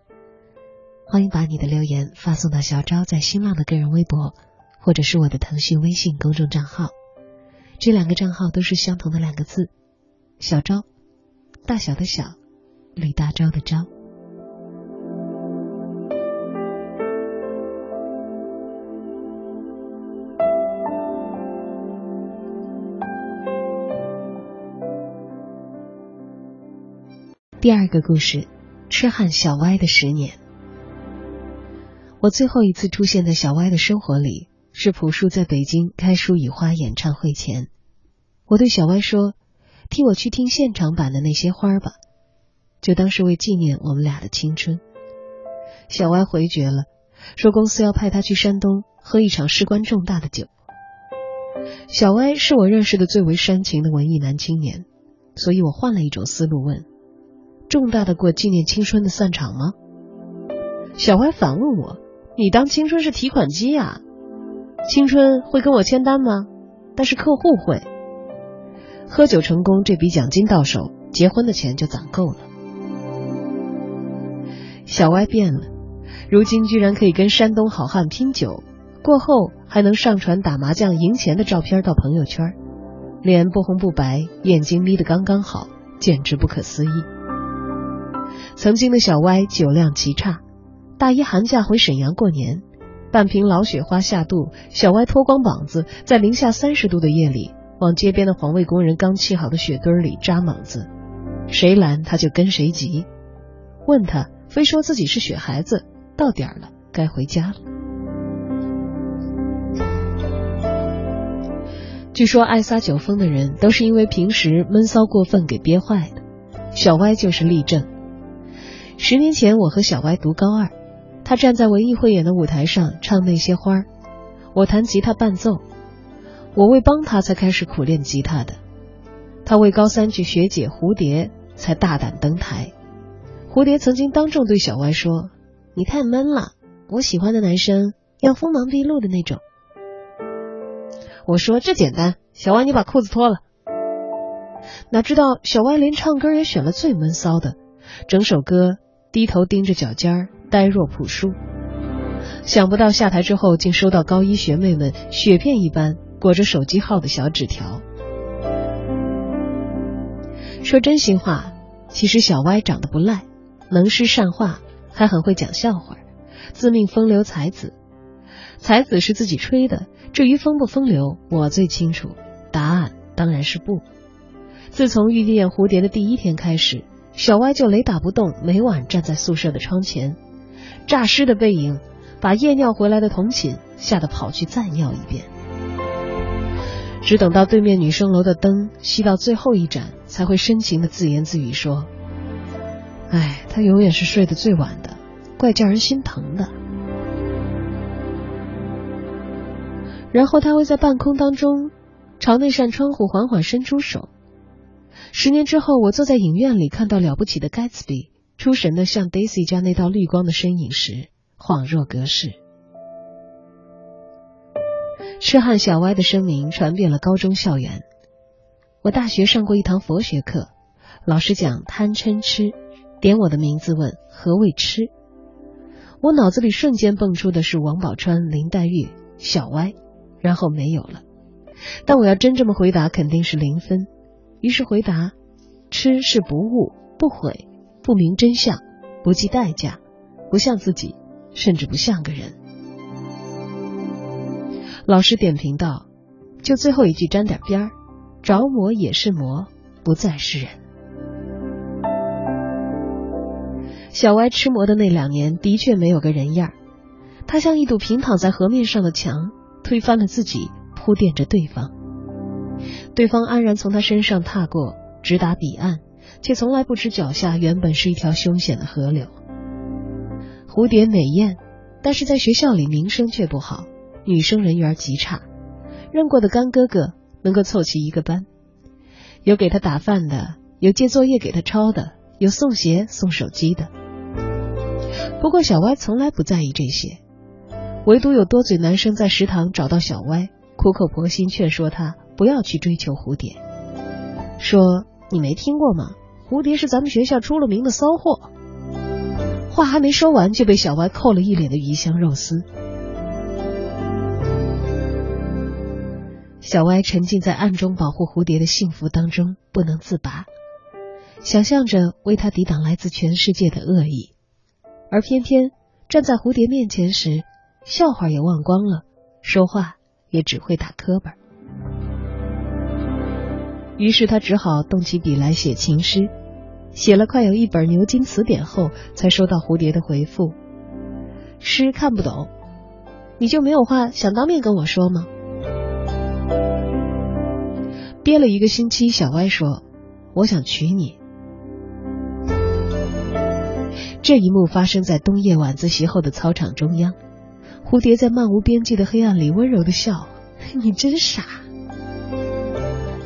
欢迎把你的留言发送到小昭在新浪的个人微博，或者是我的腾讯微信公众账号。这两个账号都是相同的两个字：小昭，大小的小，李大钊的钊。第二个故事，痴汉小歪的十年。我最后一次出现在小歪的生活里，是朴树在北京开书与花演唱会前。我对小歪说：“替我去听现场版的那些花吧，就当是为纪念我们俩的青春。”小歪回绝了，说公司要派他去山东喝一场事关重大的酒。小歪是我认识的最为煽情的文艺男青年，所以我换了一种思路问。重大的过纪念青春的散场吗？小歪反问我：“你当青春是提款机啊？青春会跟我签单吗？但是客户会。喝酒成功，这笔奖金到手，结婚的钱就攒够了。”小歪变了，如今居然可以跟山东好汉拼酒，过后还能上传打麻将赢钱的照片到朋友圈，脸不红不白，眼睛眯得刚刚好，简直不可思议。曾经的小歪酒量极差，大一寒假回沈阳过年，半瓶老雪花下肚，小歪脱光膀子，在零下三十度的夜里，往街边的环卫工人刚砌好的雪堆里扎猛子，谁拦他就跟谁急，问他非说自己是雪孩子，到点了该回家了。据说爱撒酒疯的人都是因为平时闷骚过分给憋坏的，小歪就是例证。十年前，我和小歪读高二，他站在文艺汇演的舞台上唱那些花儿，我弹吉他伴奏。我为帮他才开始苦练吉他的，他为高三去学姐蝴蝶才大胆登台。蝴蝶曾经当众对小歪说：“你太闷了，我喜欢的男生要锋芒毕露的那种。”我说：“这简单，小歪你把裤子脱了。”哪知道小歪连唱歌也选了最闷骚的，整首歌。低头盯着脚尖儿，呆若朴树。想不到下台之后，竟收到高一学妹们雪片一般裹着手机号的小纸条。说真心话，其实小歪长得不赖，能诗善画，还很会讲笑话，自命风流才子。才子是自己吹的，至于风不风流，我最清楚。答案当然是不。自从遇见蝴蝶的第一天开始。小歪就雷打不动，每晚站在宿舍的窗前，诈尸的背影把夜尿回来的童寝吓得跑去再尿一遍。只等到对面女生楼的灯熄到最后一盏，才会深情的自言自语说：“哎，他永远是睡得最晚的，怪叫人心疼的。”然后他会在半空当中朝那扇窗户缓缓伸出手。十年之后，我坐在影院里看到《了不起的盖茨比》出神的向 Daisy 家那道绿光的身影时，恍若隔世。痴汉小歪的声名传遍了高中校园。我大学上过一堂佛学课，老师讲贪嗔痴，点我的名字问何谓痴，我脑子里瞬间蹦出的是王宝钏、林黛玉、小歪，然后没有了。但我要真这么回答，肯定是零分。于是回答：痴是不悟、不悔、不明真相、不计代价、不像自己，甚至不像个人。老师点评道：“就最后一句沾点边儿，着魔也是魔，不再是人。”小歪吃魔的那两年的确没有个人样儿，他像一堵平躺在河面上的墙，推翻了自己，铺垫着对方。对方安然从他身上踏过，直达彼岸，却从来不知脚下原本是一条凶险的河流。蝴蝶美艳，但是在学校里名声却不好。女生人缘极差，认过的干哥哥能够凑齐一个班，有给他打饭的，有借作业给他抄的，有送鞋送手机的。不过小歪从来不在意这些，唯独有多嘴男生在食堂找到小歪，苦口婆心劝说他不要去追求蝴蝶，说你没听过吗？蝴蝶是咱们学校出了名的骚货。话还没说完，就被小歪扣了一脸的鱼香肉丝。小歪沉浸在暗中保护蝴蝶的幸福当中，不能自拔，想象着为他抵挡来自全世界的恶意，而偏偏站在蝴蝶面前时，笑话也忘光了，说话也只会打磕巴。于是他只好动起笔来写情诗，写了快有一本牛津词典后，才收到蝴蝶的回复：“诗看不懂，你就没有话想当面跟我说吗？”憋了一个星期，小歪说：“我想娶你。”这一幕发生在冬夜晚自习后的操场中央，蝴蝶在漫无边际的黑暗里温柔的笑：“你真傻。”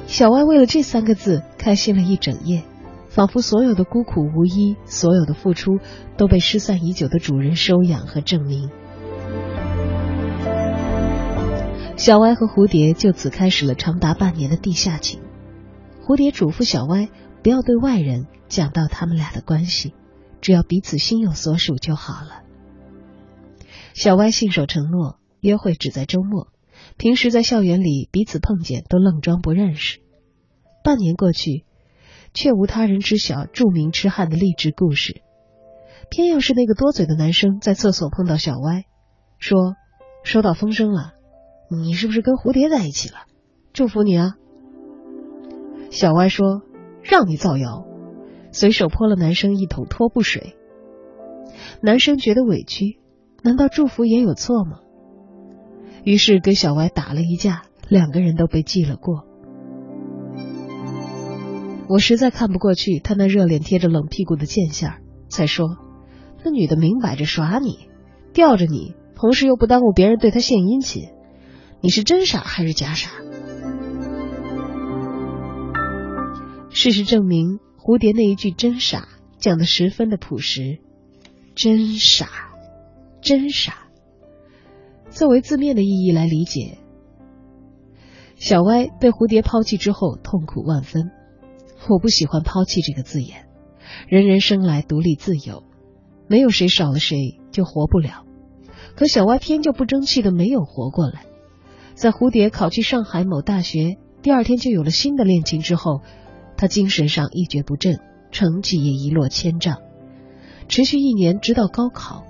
小歪为了这三个字开心了一整夜，仿佛所有的孤苦无依，所有的付出都被失散已久的主人收养和证明。小歪和蝴蝶就此开始了长达半年的地下情。蝴蝶嘱咐小歪不要对外人讲到他们俩的关系，只要彼此心有所属就好了。小歪信守承诺，约会只在周末，平时在校园里彼此碰见都愣装不认识。半年过去，却无他人知晓著名痴汉的励志故事，偏又是那个多嘴的男生在厕所碰到小歪，说收到风声了。你是不是跟蝴蝶在一起了？祝福你啊！小歪说：“让你造谣。”随手泼了男生一桶拖布水。男生觉得委屈，难道祝福也有错吗？于是跟小歪打了一架，两个人都被记了过。我实在看不过去他那热脸贴着冷屁股的贱相，才说：“那女的明摆着耍你，吊着你，同时又不耽误别人对她献殷勤。”你是真傻还是假傻？事实证明，蝴蝶那一句“真傻”讲的十分的朴实。真傻，真傻。作为字面的意义来理解，小歪被蝴蝶抛弃之后痛苦万分。我不喜欢“抛弃”这个字眼。人人生来独立自由，没有谁少了谁就活不了。可小歪偏就不争气的没有活过来。在蝴蝶考去上海某大学，第二天就有了新的恋情之后，他精神上一蹶不振，成绩也一落千丈。持续一年，直到高考，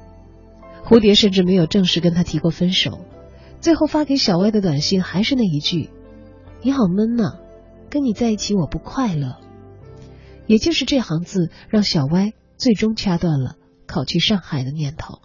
蝴蝶甚至没有正式跟他提过分手。最后发给小歪的短信还是那一句：“你好闷呐，跟你在一起我不快乐。”也就是这行字，让小歪最终掐断了考去上海的念头。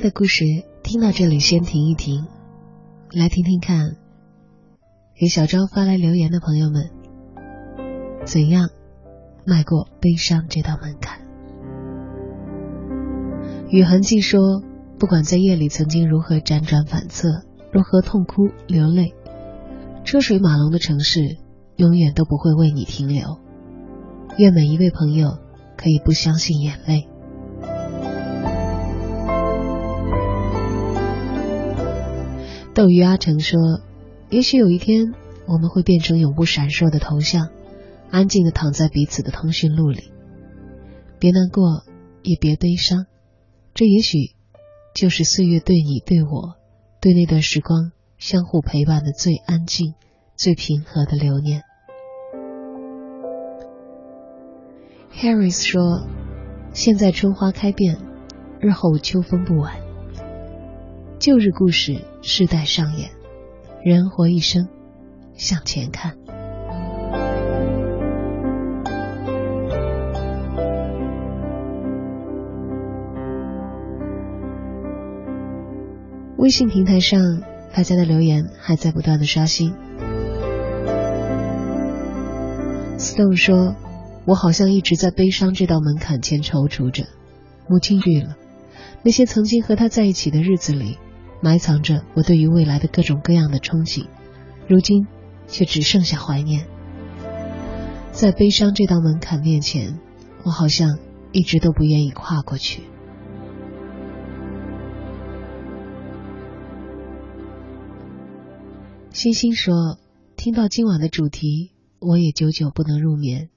的故事听到这里先停一停，来听听看，给小昭发来留言的朋友们，怎样迈过悲伤这道门槛？雨痕迹说，不管在夜里曾经如何辗转反侧，如何痛哭流泪，车水马龙的城市永远都不会为你停留。愿每一位朋友可以不相信眼泪。斗鱼阿成说：“也许有一天，我们会变成永不闪烁的头像，安静的躺在彼此的通讯录里。别难过，也别悲伤，这也许就是岁月对你、对我、对那段时光相互陪伴的最安静、最平和的留念。” Harris 说：“现在春花开遍，日后秋风不晚。旧日故事，世代上演，人活一生，向前看。微信平台上，大家的留言还在不断的刷新。Stone 说：“我好像一直在悲伤这道门槛前踌躇着。母亲去了，那些曾经和他在一起的日子里，埋藏着我对于未来的各种各样的憧憬，如今却只剩下怀念。在悲伤这道门槛面前，我好像一直都不愿意跨过去。”星星说：“听到今晚的主题。”我也久久不能入眠，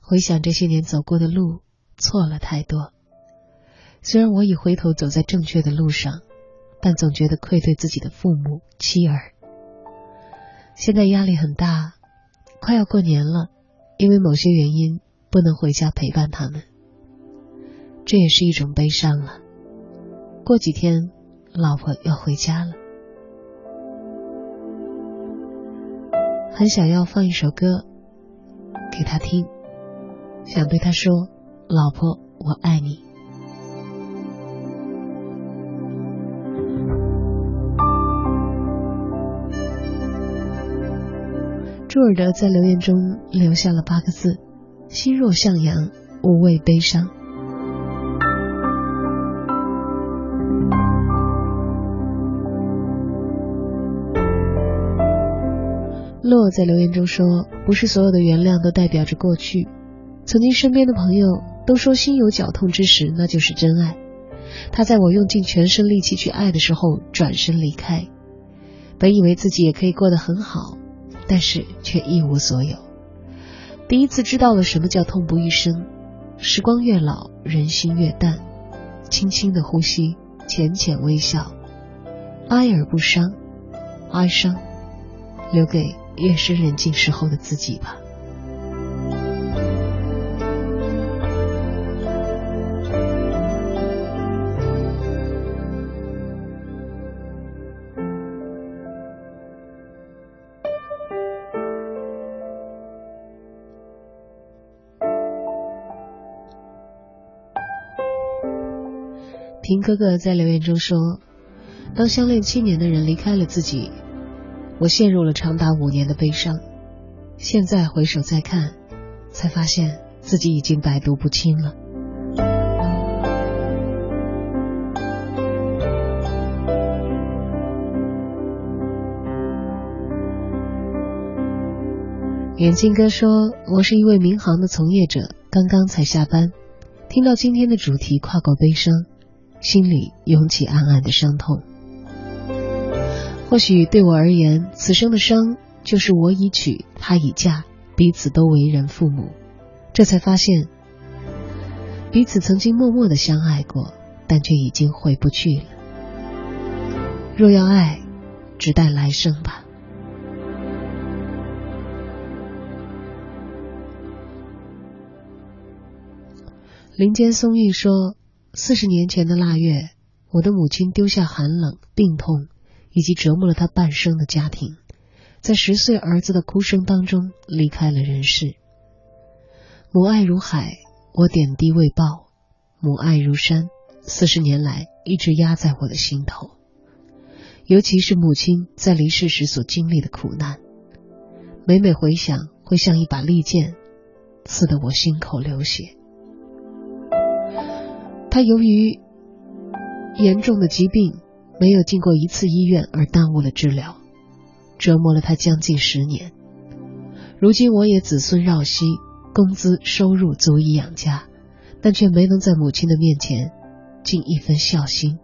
回想这些年走过的路，错了太多。虽然我已回头走在正确的路上，但总觉得愧对自己的父母妻儿。现在压力很大，快要过年了，因为某些原因不能回家陪伴他们，这也是一种悲伤了。过几天，老婆要回家了。很想要放一首歌给他听，想对他说：“老婆，我爱你。”朱尔德在留言中留下了八个字：“心若向阳，无畏悲伤。”洛在留言中说：“不是所有的原谅都代表着过去。曾经身边的朋友都说，心有绞痛之时，那就是真爱。他在我用尽全身力气去爱的时候，转身离开。本以为自己也可以过得很好，但是却一无所有。第一次知道了什么叫痛不欲生。时光越老，人心越淡。轻轻的呼吸，浅浅微笑，哀而不伤，哀伤留给。”夜深人静时候的自己吧。平哥哥在留言中说：“当相恋七年的人离开了自己。”我陷入了长达五年的悲伤，现在回首再看，才发现自己已经百毒不侵了。眼镜哥说：“我是一位民航的从业者，刚刚才下班，听到今天的主题跨过悲伤，心里涌起暗暗的伤痛。”或许对我而言，此生的伤就是我已娶，她已嫁，彼此都为人父母，这才发现彼此曾经默默的相爱过，但却已经回不去了。若要爱，只待来生吧。林间松韵说：“四十年前的腊月，我的母亲丢下寒冷、病痛。”以及折磨了她半生的家庭，在十岁儿子的哭声当中离开了人世。母爱如海，我点滴未报；母爱如山，四十年来一直压在我的心头。尤其是母亲在离世时所经历的苦难，每每回想，会像一把利剑，刺得我心口流血。他由于严重的疾病。没有进过一次医院而耽误了治疗，折磨了他将近十年。如今我也子孙绕膝，工资收入足以养家，但却没能在母亲的面前尽一分孝心。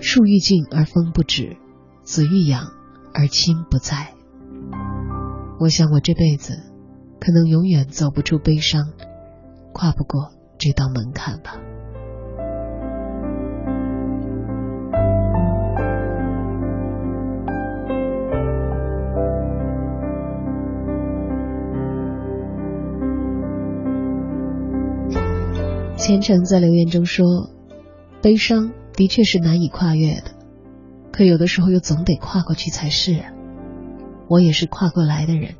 树欲静而风不止，子欲养而亲不在。我想我这辈子可能永远走不出悲伤，跨不过这道门槛吧。虔诚在留言中说：“悲伤的确是难以跨越的，可有的时候又总得跨过去才是。”我也是跨过来的人，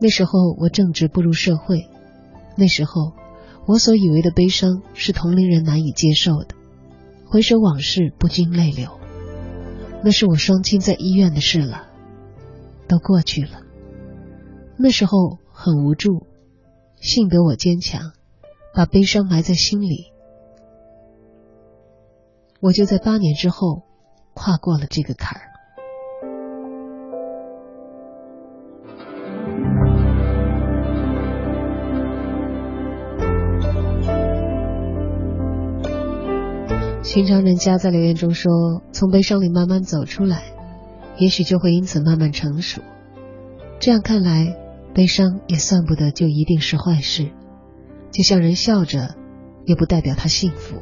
那时候我正值步入社会，那时候我所以为的悲伤是同龄人难以接受的。回首往事，不禁泪流。那是我双亲在医院的事了，都过去了。那时候很无助，幸得我坚强，把悲伤埋在心里。我就在八年之后跨过了这个坎儿。寻常人家在留言中说：“从悲伤里慢慢走出来，也许就会因此慢慢成熟。”这样看来，悲伤也算不得就一定是坏事。就像人笑着，又不代表他幸福。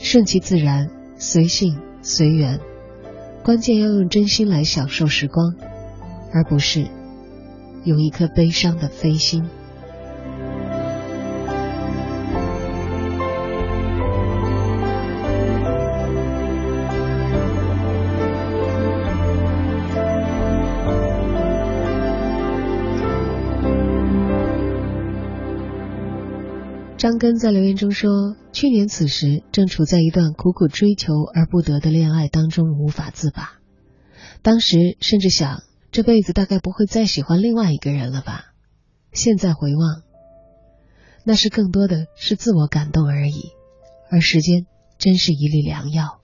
顺其自然，随性随缘，关键要用真心来享受时光，而不是用一颗悲伤的飞心。张根在留言中说：“去年此时正处在一段苦苦追求而不得的恋爱当中，无法自拔。当时甚至想，这辈子大概不会再喜欢另外一个人了吧？现在回望，那是更多的是自我感动而已。而时间真是一粒良药。”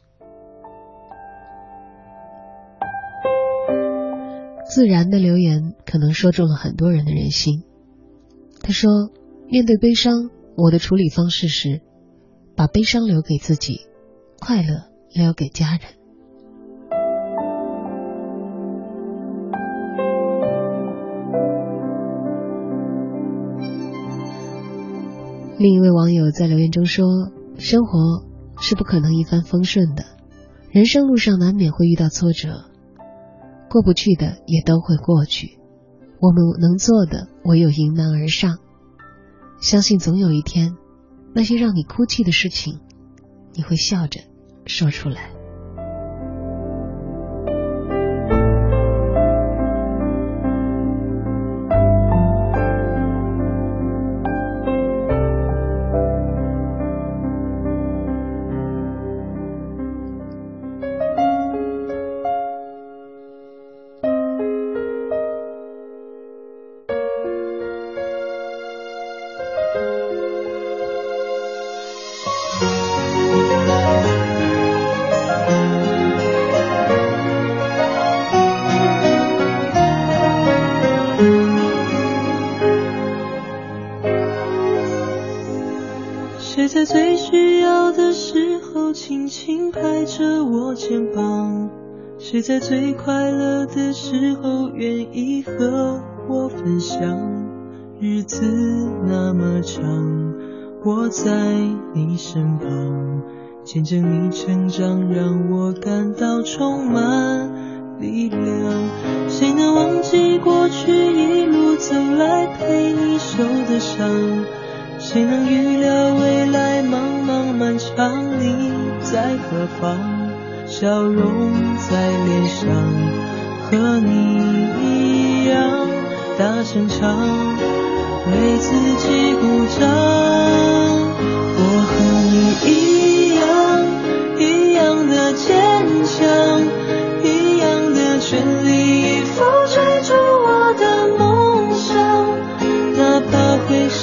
自然的留言可能说中了很多人的人心。他说：“面对悲伤。”我的处理方式是，把悲伤留给自己，快乐留给家人。另一位网友在留言中说：“生活是不可能一帆风顺的，人生路上难免会遇到挫折，过不去的也都会过去。我们能做的唯有迎难而上。”相信总有一天，那些让你哭泣的事情，你会笑着说出来。在最快乐的时候愿意和我分享？日子那么长，我在你身旁，见证你成长，让我感到充满力量。谁能忘记过去一路走来陪你受的伤？谁能预料未来茫茫漫长，你在何方？笑容在脸上，和你一样大声唱，为自己鼓掌。我和你一样，一样的坚强，一样的全力以赴追逐我的梦想，哪怕会受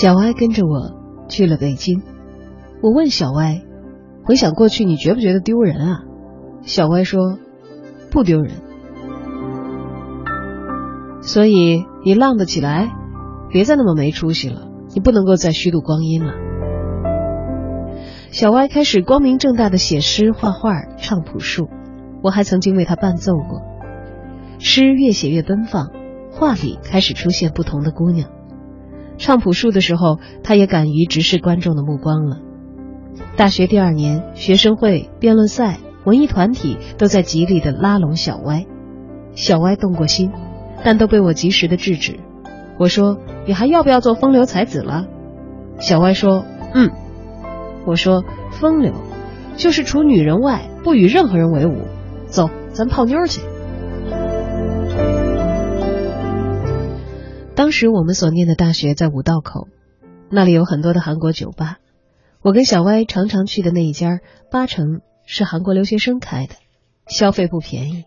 小歪跟着我去了北京，我问小歪：“回想过去，你觉不觉得丢人啊？”小歪说：“不丢人。”所以你浪得起来，别再那么没出息了，你不能够再虚度光阴了。小歪开始光明正大的写诗、画画、唱朴树，我还曾经为他伴奏过。诗越写越奔放，画里开始出现不同的姑娘。唱朴树的时候，他也敢于直视观众的目光了。大学第二年，学生会、辩论赛、文艺团体都在极力的拉拢小歪，小歪动过心，但都被我及时的制止。我说：“你还要不要做风流才子了？”小歪说：“嗯。”我说：“风流，就是除女人外不与任何人为伍。走，咱泡妞去。”当时我们所念的大学在五道口，那里有很多的韩国酒吧。我跟小歪常常去的那一家，八成是韩国留学生开的，消费不便宜。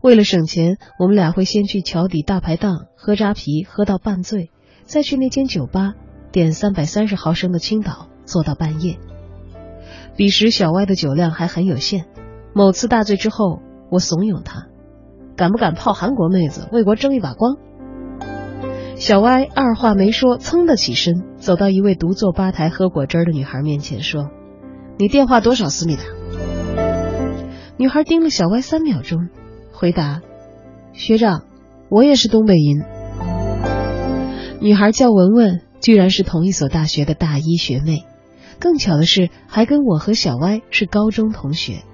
为了省钱，我们俩会先去桥底大排档喝扎啤，喝到半醉，再去那间酒吧点三百三十毫升的青岛，坐到半夜。彼时小歪的酒量还很有限，某次大醉之后，我怂恿他，敢不敢泡韩国妹子，为国争一把光？小歪二话没说，噌的起身，走到一位独坐吧台喝果汁的女孩面前，说：“你电话多少思密达？”女孩盯了小歪三秒钟，回答：“学长，我也是东北人。”女孩叫文文，居然是同一所大学的大一学妹。更巧的是，还跟我和小歪是高中同学。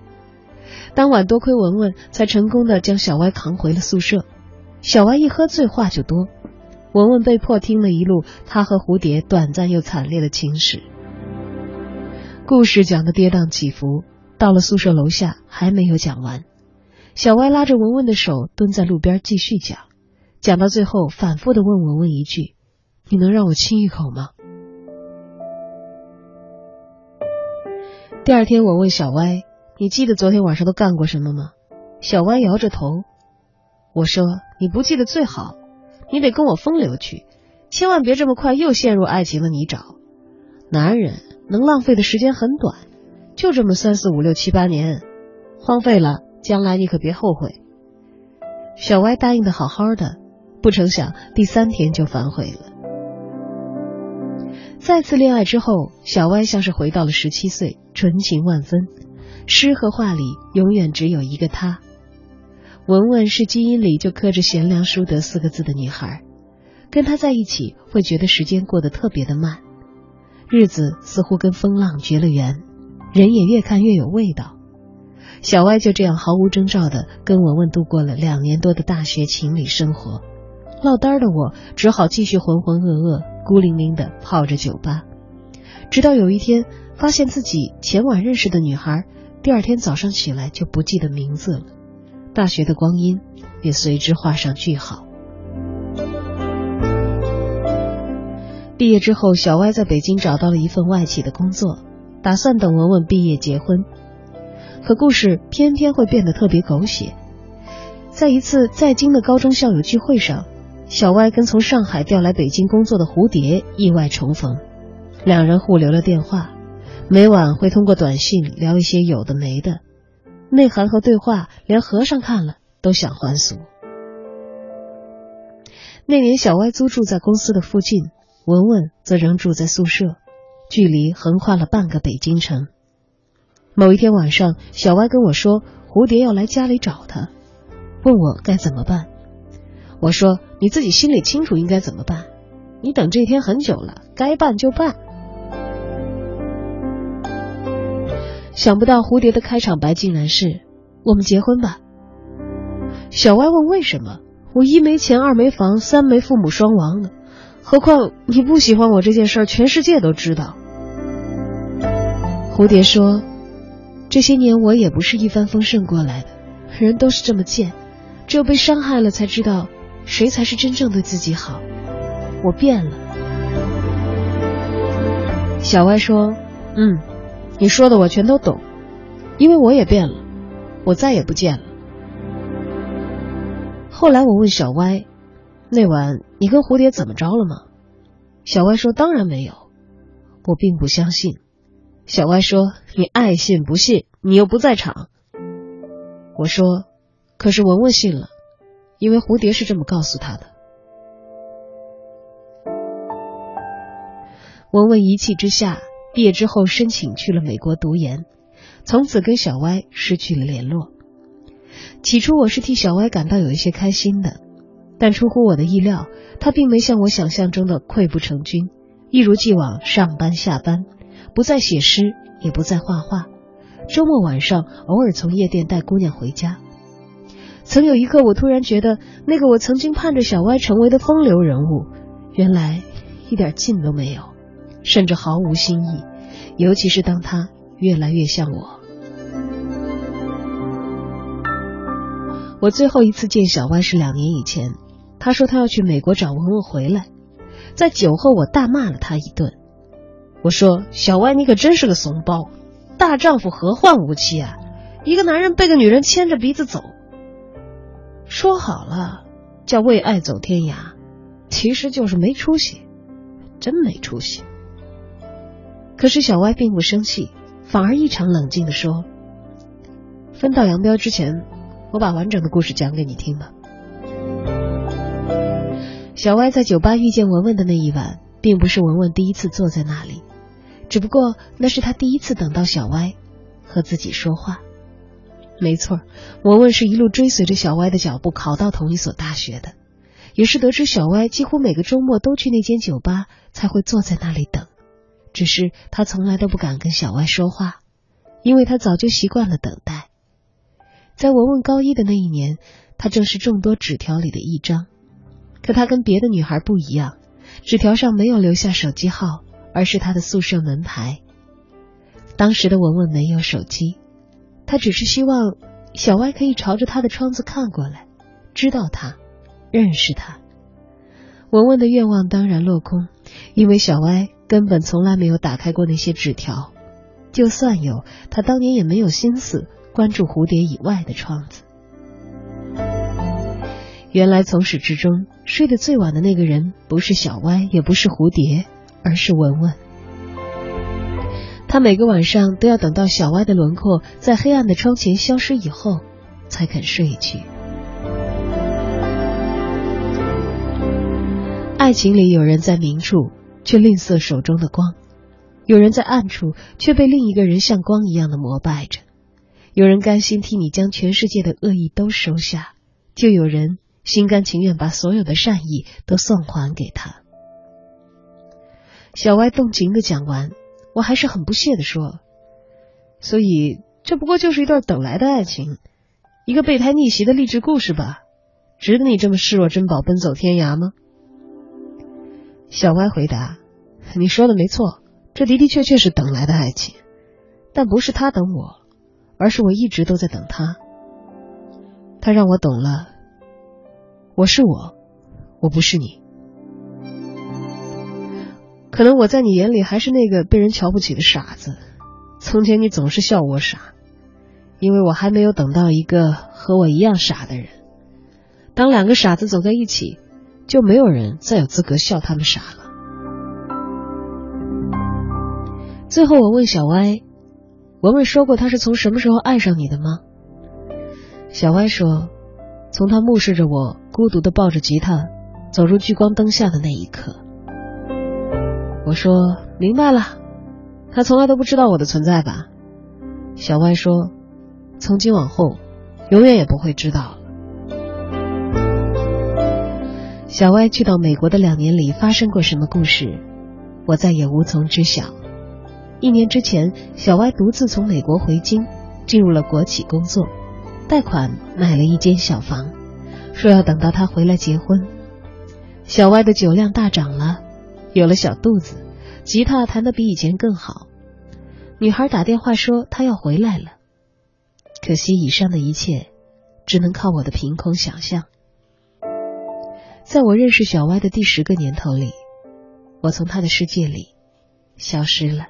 当晚多亏文文，才成功的将小歪扛回了宿舍。小歪一喝醉，话就多。文文被迫听了一路他和蝴蝶短暂又惨烈的情史，故事讲的跌宕起伏，到了宿舍楼下还没有讲完。小歪拉着文文的手蹲在路边继续讲，讲到最后反复的问文文一句：“你能让我亲一口吗？”第二天我问小歪：“你记得昨天晚上都干过什么吗？”小歪摇着头，我说：“你不记得最好。”你得跟我风流去，千万别这么快又陷入爱情的泥沼。男人能浪费的时间很短，就这么三四五六七八年，荒废了，将来你可别后悔。小歪答应的好好的，不成想第三天就反悔了。再次恋爱之后，小歪像是回到了十七岁，纯情万分，诗和画里永远只有一个他。文文是基因里就刻着贤良淑德四个字的女孩，跟他在一起会觉得时间过得特别的慢，日子似乎跟风浪绝了缘，人也越看越有味道。小歪就这样毫无征兆的跟文文度过了两年多的大学情侣生活，落单的我只好继续浑浑噩噩、孤零零的泡着酒吧，直到有一天发现自己前晚认识的女孩，第二天早上起来就不记得名字了。大学的光阴也随之画上句号。毕业之后，小歪在北京找到了一份外企的工作，打算等文文毕业结婚。可故事偏偏会变得特别狗血。在一次在京的高中校友聚会上，小歪跟从上海调来北京工作的蝴蝶意外重逢，两人互留了电话，每晚会通过短信聊一些有的没的。内涵和对话，连和尚看了都想还俗。那年，小歪租住在公司的附近，文文则仍住在宿舍，距离横跨了半个北京城。某一天晚上，小歪跟我说，蝴蝶要来家里找他，问我该怎么办。我说：“你自己心里清楚应该怎么办，你等这天很久了，该办就办。”想不到蝴蝶的开场白竟然是“我们结婚吧”。小歪问为什么？我一没钱，二没房，三没父母双亡呢？何况你不喜欢我这件事儿，全世界都知道。蝴蝶说：“这些年我也不是一帆风顺过来的，人都是这么贱，只有被伤害了才知道谁才是真正对自己好。我变了。”小歪说：“嗯。”你说的我全都懂，因为我也变了，我再也不见了。后来我问小歪，那晚你跟蝴蝶怎么着了吗？小歪说当然没有，我并不相信。小歪说你爱信不信，你又不在场。我说，可是文文信了，因为蝴蝶是这么告诉他的。文文一气之下。毕业之后，申请去了美国读研，从此跟小歪失去了联络。起初我是替小歪感到有一些开心的，但出乎我的意料，他并没像我想象中的溃不成军，一如既往上班下班，不再写诗，也不再画画，周末晚上偶尔从夜店带姑娘回家。曾有一刻，我突然觉得，那个我曾经盼着小歪成为的风流人物，原来一点劲都没有。甚至毫无新意，尤其是当他越来越像我。我最后一次见小歪是两年以前，他说他要去美国找文文回来，在酒后我大骂了他一顿。我说：“小歪，你可真是个怂包，大丈夫何患无妻啊？一个男人被个女人牵着鼻子走，说好了叫为爱走天涯，其实就是没出息，真没出息。”可是小歪并不生气，反而异常冷静的说：“分道扬镳之前，我把完整的故事讲给你听吧。”小歪在酒吧遇见文文的那一晚，并不是文文第一次坐在那里，只不过那是他第一次等到小歪和自己说话。没错，文文是一路追随着小歪的脚步考到同一所大学的，也是得知小歪几乎每个周末都去那间酒吧，才会坐在那里等。只是他从来都不敢跟小歪说话，因为他早就习惯了等待。在文文高一的那一年，他正是众多纸条里的一张。可他跟别的女孩不一样，纸条上没有留下手机号，而是他的宿舍门牌。当时的文文没有手机，他只是希望小歪可以朝着他的窗子看过来，知道他，认识他。文文的愿望当然落空，因为小歪。根本从来没有打开过那些纸条，就算有，他当年也没有心思关注蝴蝶以外的窗子。原来从始至终睡得最晚的那个人，不是小歪，也不是蝴蝶，而是文文。他每个晚上都要等到小歪的轮廓在黑暗的窗前消失以后，才肯睡去。爱情里有人在明处，却吝啬手中的光；有人在暗处，却被另一个人像光一样的膜拜着；有人甘心替你将全世界的恶意都收下，就有人心甘情愿把所有的善意都送还给他。小歪动情的讲完，我还是很不屑的说：“所以这不过就是一段等来的爱情，一个备胎逆袭的励志故事吧？值得你这么视若珍宝奔走天涯吗？”小歪回答：“你说的没错，这的的确确是等来的爱情，但不是他等我，而是我一直都在等他。他让我懂了，我是我，我不是你。可能我在你眼里还是那个被人瞧不起的傻子。从前你总是笑我傻，因为我还没有等到一个和我一样傻的人。当两个傻子走在一起。”就没有人再有资格笑他们傻了。最后，我问小歪：“文文说过他是从什么时候爱上你的吗？”小歪说：“从他目视着我孤独的抱着吉他走入聚光灯下的那一刻。”我说：“明白了，他从来都不知道我的存在吧？”小歪说：“从今往后，永远也不会知道了。”小歪去到美国的两年里发生过什么故事，我再也无从知晓。一年之前，小歪独自从美国回京，进入了国企工作，贷款买了一间小房，说要等到他回来结婚。小歪的酒量大涨了，有了小肚子，吉他弹得比以前更好。女孩打电话说她要回来了，可惜以上的一切，只能靠我的凭空想象。在我认识小歪的第十个年头里，我从他的世界里消失了。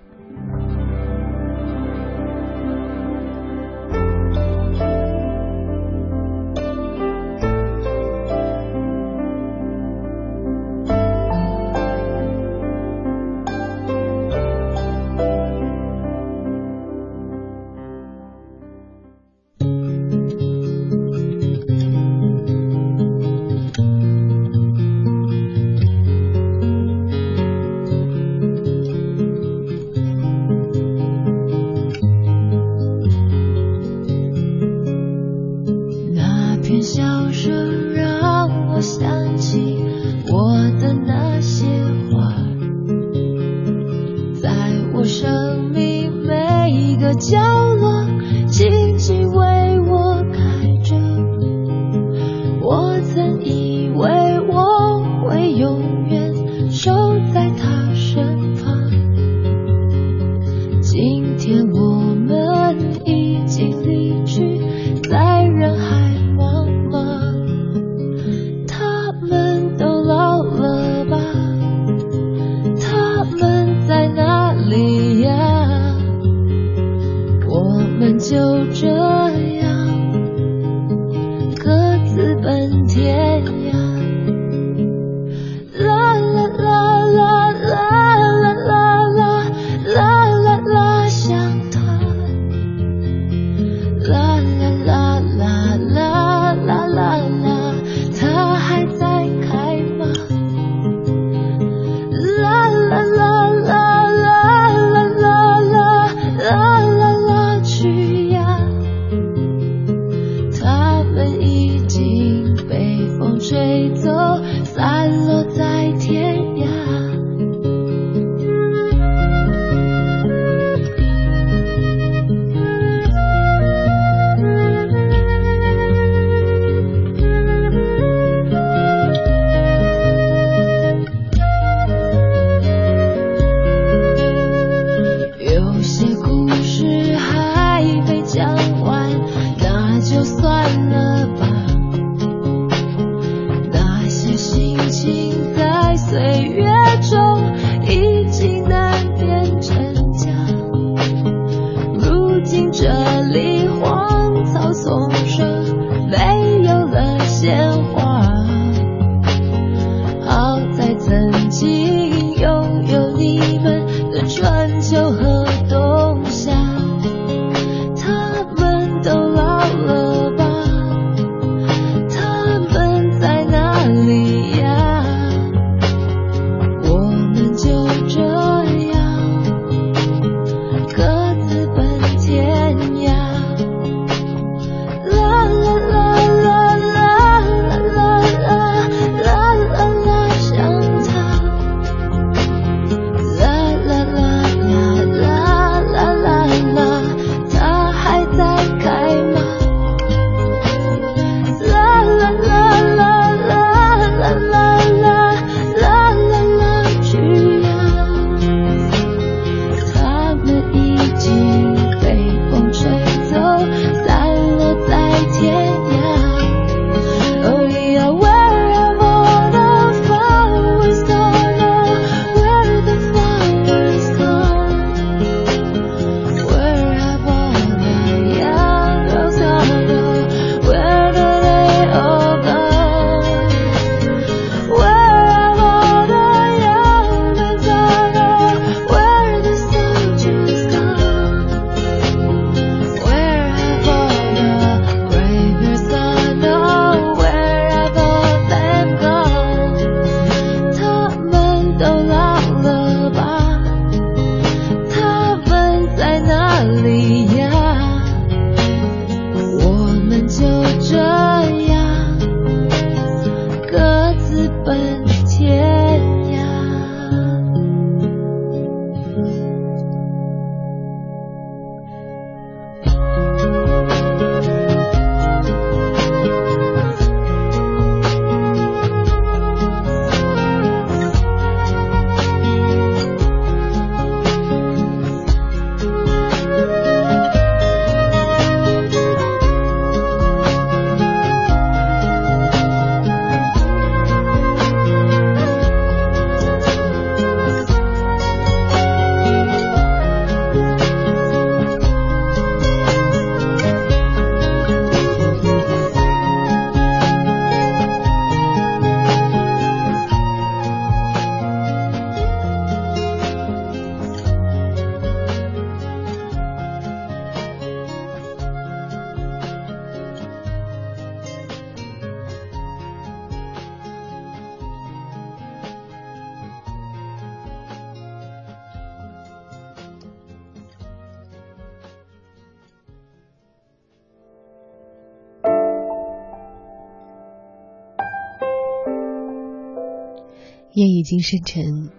经深沉，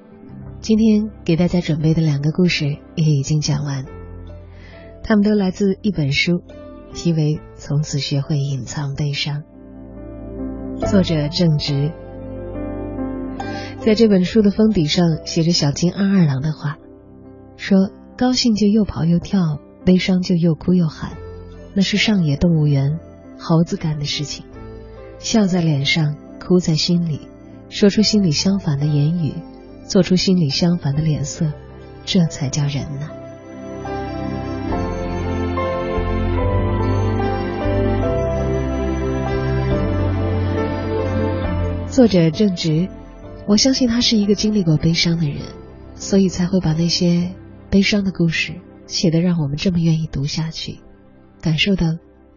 今天给大家准备的两个故事也已经讲完，他们都来自一本书，题为《从此学会隐藏悲伤》，作者正直。在这本书的封底上写着小金二二郎的话，说：“高兴就又跑又跳，悲伤就又哭又喊，那是上野动物园猴子干的事情，笑在脸上，哭在心里。”说出心里相反的言语，做出心里相反的脸色，这才叫人呢。作者正直，我相信他是一个经历过悲伤的人，所以才会把那些悲伤的故事写得让我们这么愿意读下去，感受到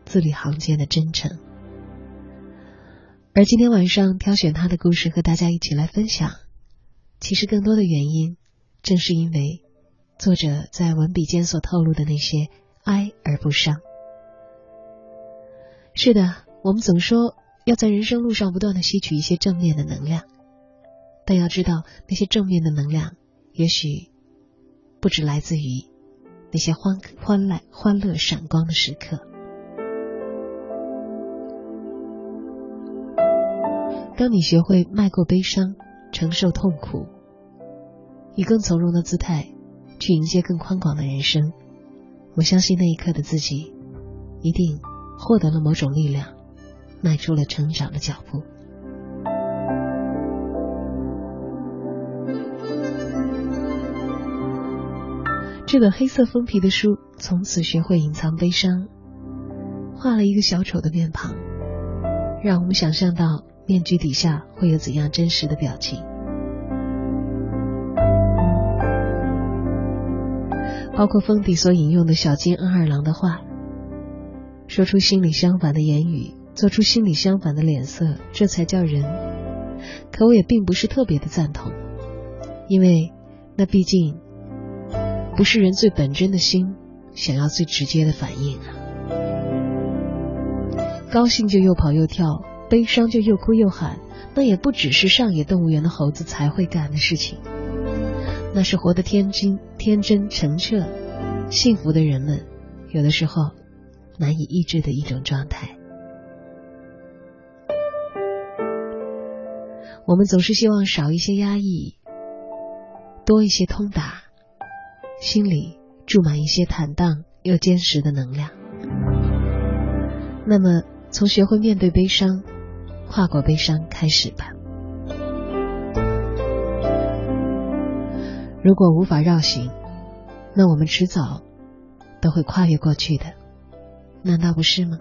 字里行间的真诚。而今天晚上挑选他的故事和大家一起来分享，其实更多的原因，正是因为作者在文笔间所透露的那些哀而不伤。是的，我们总说要在人生路上不断的吸取一些正面的能量，但要知道那些正面的能量，也许不只来自于那些欢欢乐欢乐闪光的时刻。当你学会迈过悲伤，承受痛苦，以更从容的姿态去迎接更宽广的人生，我相信那一刻的自己一定获得了某种力量，迈出了成长的脚步。这本黑色封皮的书从此学会隐藏悲伤，画了一个小丑的面庞，让我们想象到。面具底下会有怎样真实的表情？包括封底所引用的小金恩二郎的话：“说出心里相反的言语，做出心里相反的脸色，这才叫人。”可我也并不是特别的赞同，因为那毕竟不是人最本真的心想要最直接的反应啊！高兴就又跑又跳。悲伤就又哭又喊，那也不只是上野动物园的猴子才会干的事情。那是活得天真、天真、澄澈、幸福的人们，有的时候难以抑制的一种状态。我们总是希望少一些压抑，多一些通达，心里注满一些坦荡又坚实的能量。那么，从学会面对悲伤。跨过悲伤，开始吧。如果无法绕行，那我们迟早都会跨越过去的，难道不是吗？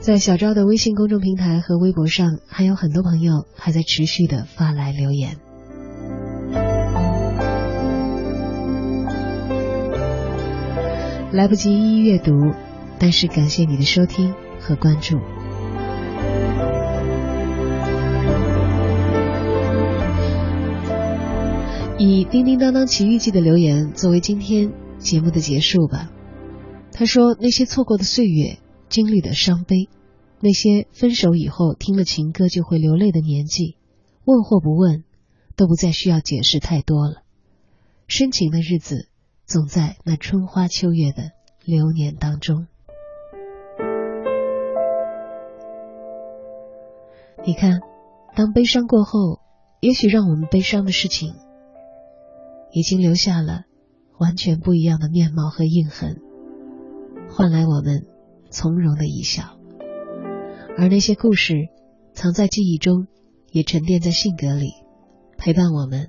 在小昭的微信公众平台和微博上，还有很多朋友还在持续的发来留言，来不及一一阅读。但是感谢你的收听和关注。以叮叮当当奇遇记的留言作为今天节目的结束吧。他说：“那些错过的岁月，经历的伤悲，那些分手以后听了情歌就会流泪的年纪，问或不问，都不再需要解释太多了。深情的日子，总在那春花秋月的流年当中。”你看，当悲伤过后，也许让我们悲伤的事情，已经留下了完全不一样的面貌和印痕，换来我们从容的一笑。而那些故事，藏在记忆中，也沉淀在性格里，陪伴我们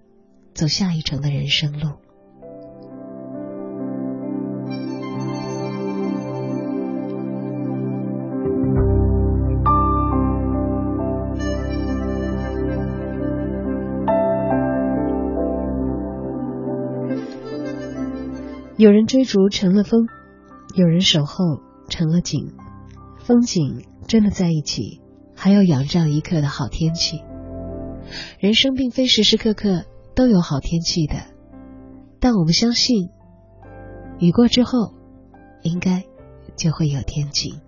走下一程的人生路。有人追逐成了风，有人守候成了景。风景真的在一起，还要仰仗一刻的好天气。人生并非时时刻刻都有好天气的，但我们相信，雨过之后，应该就会有天晴。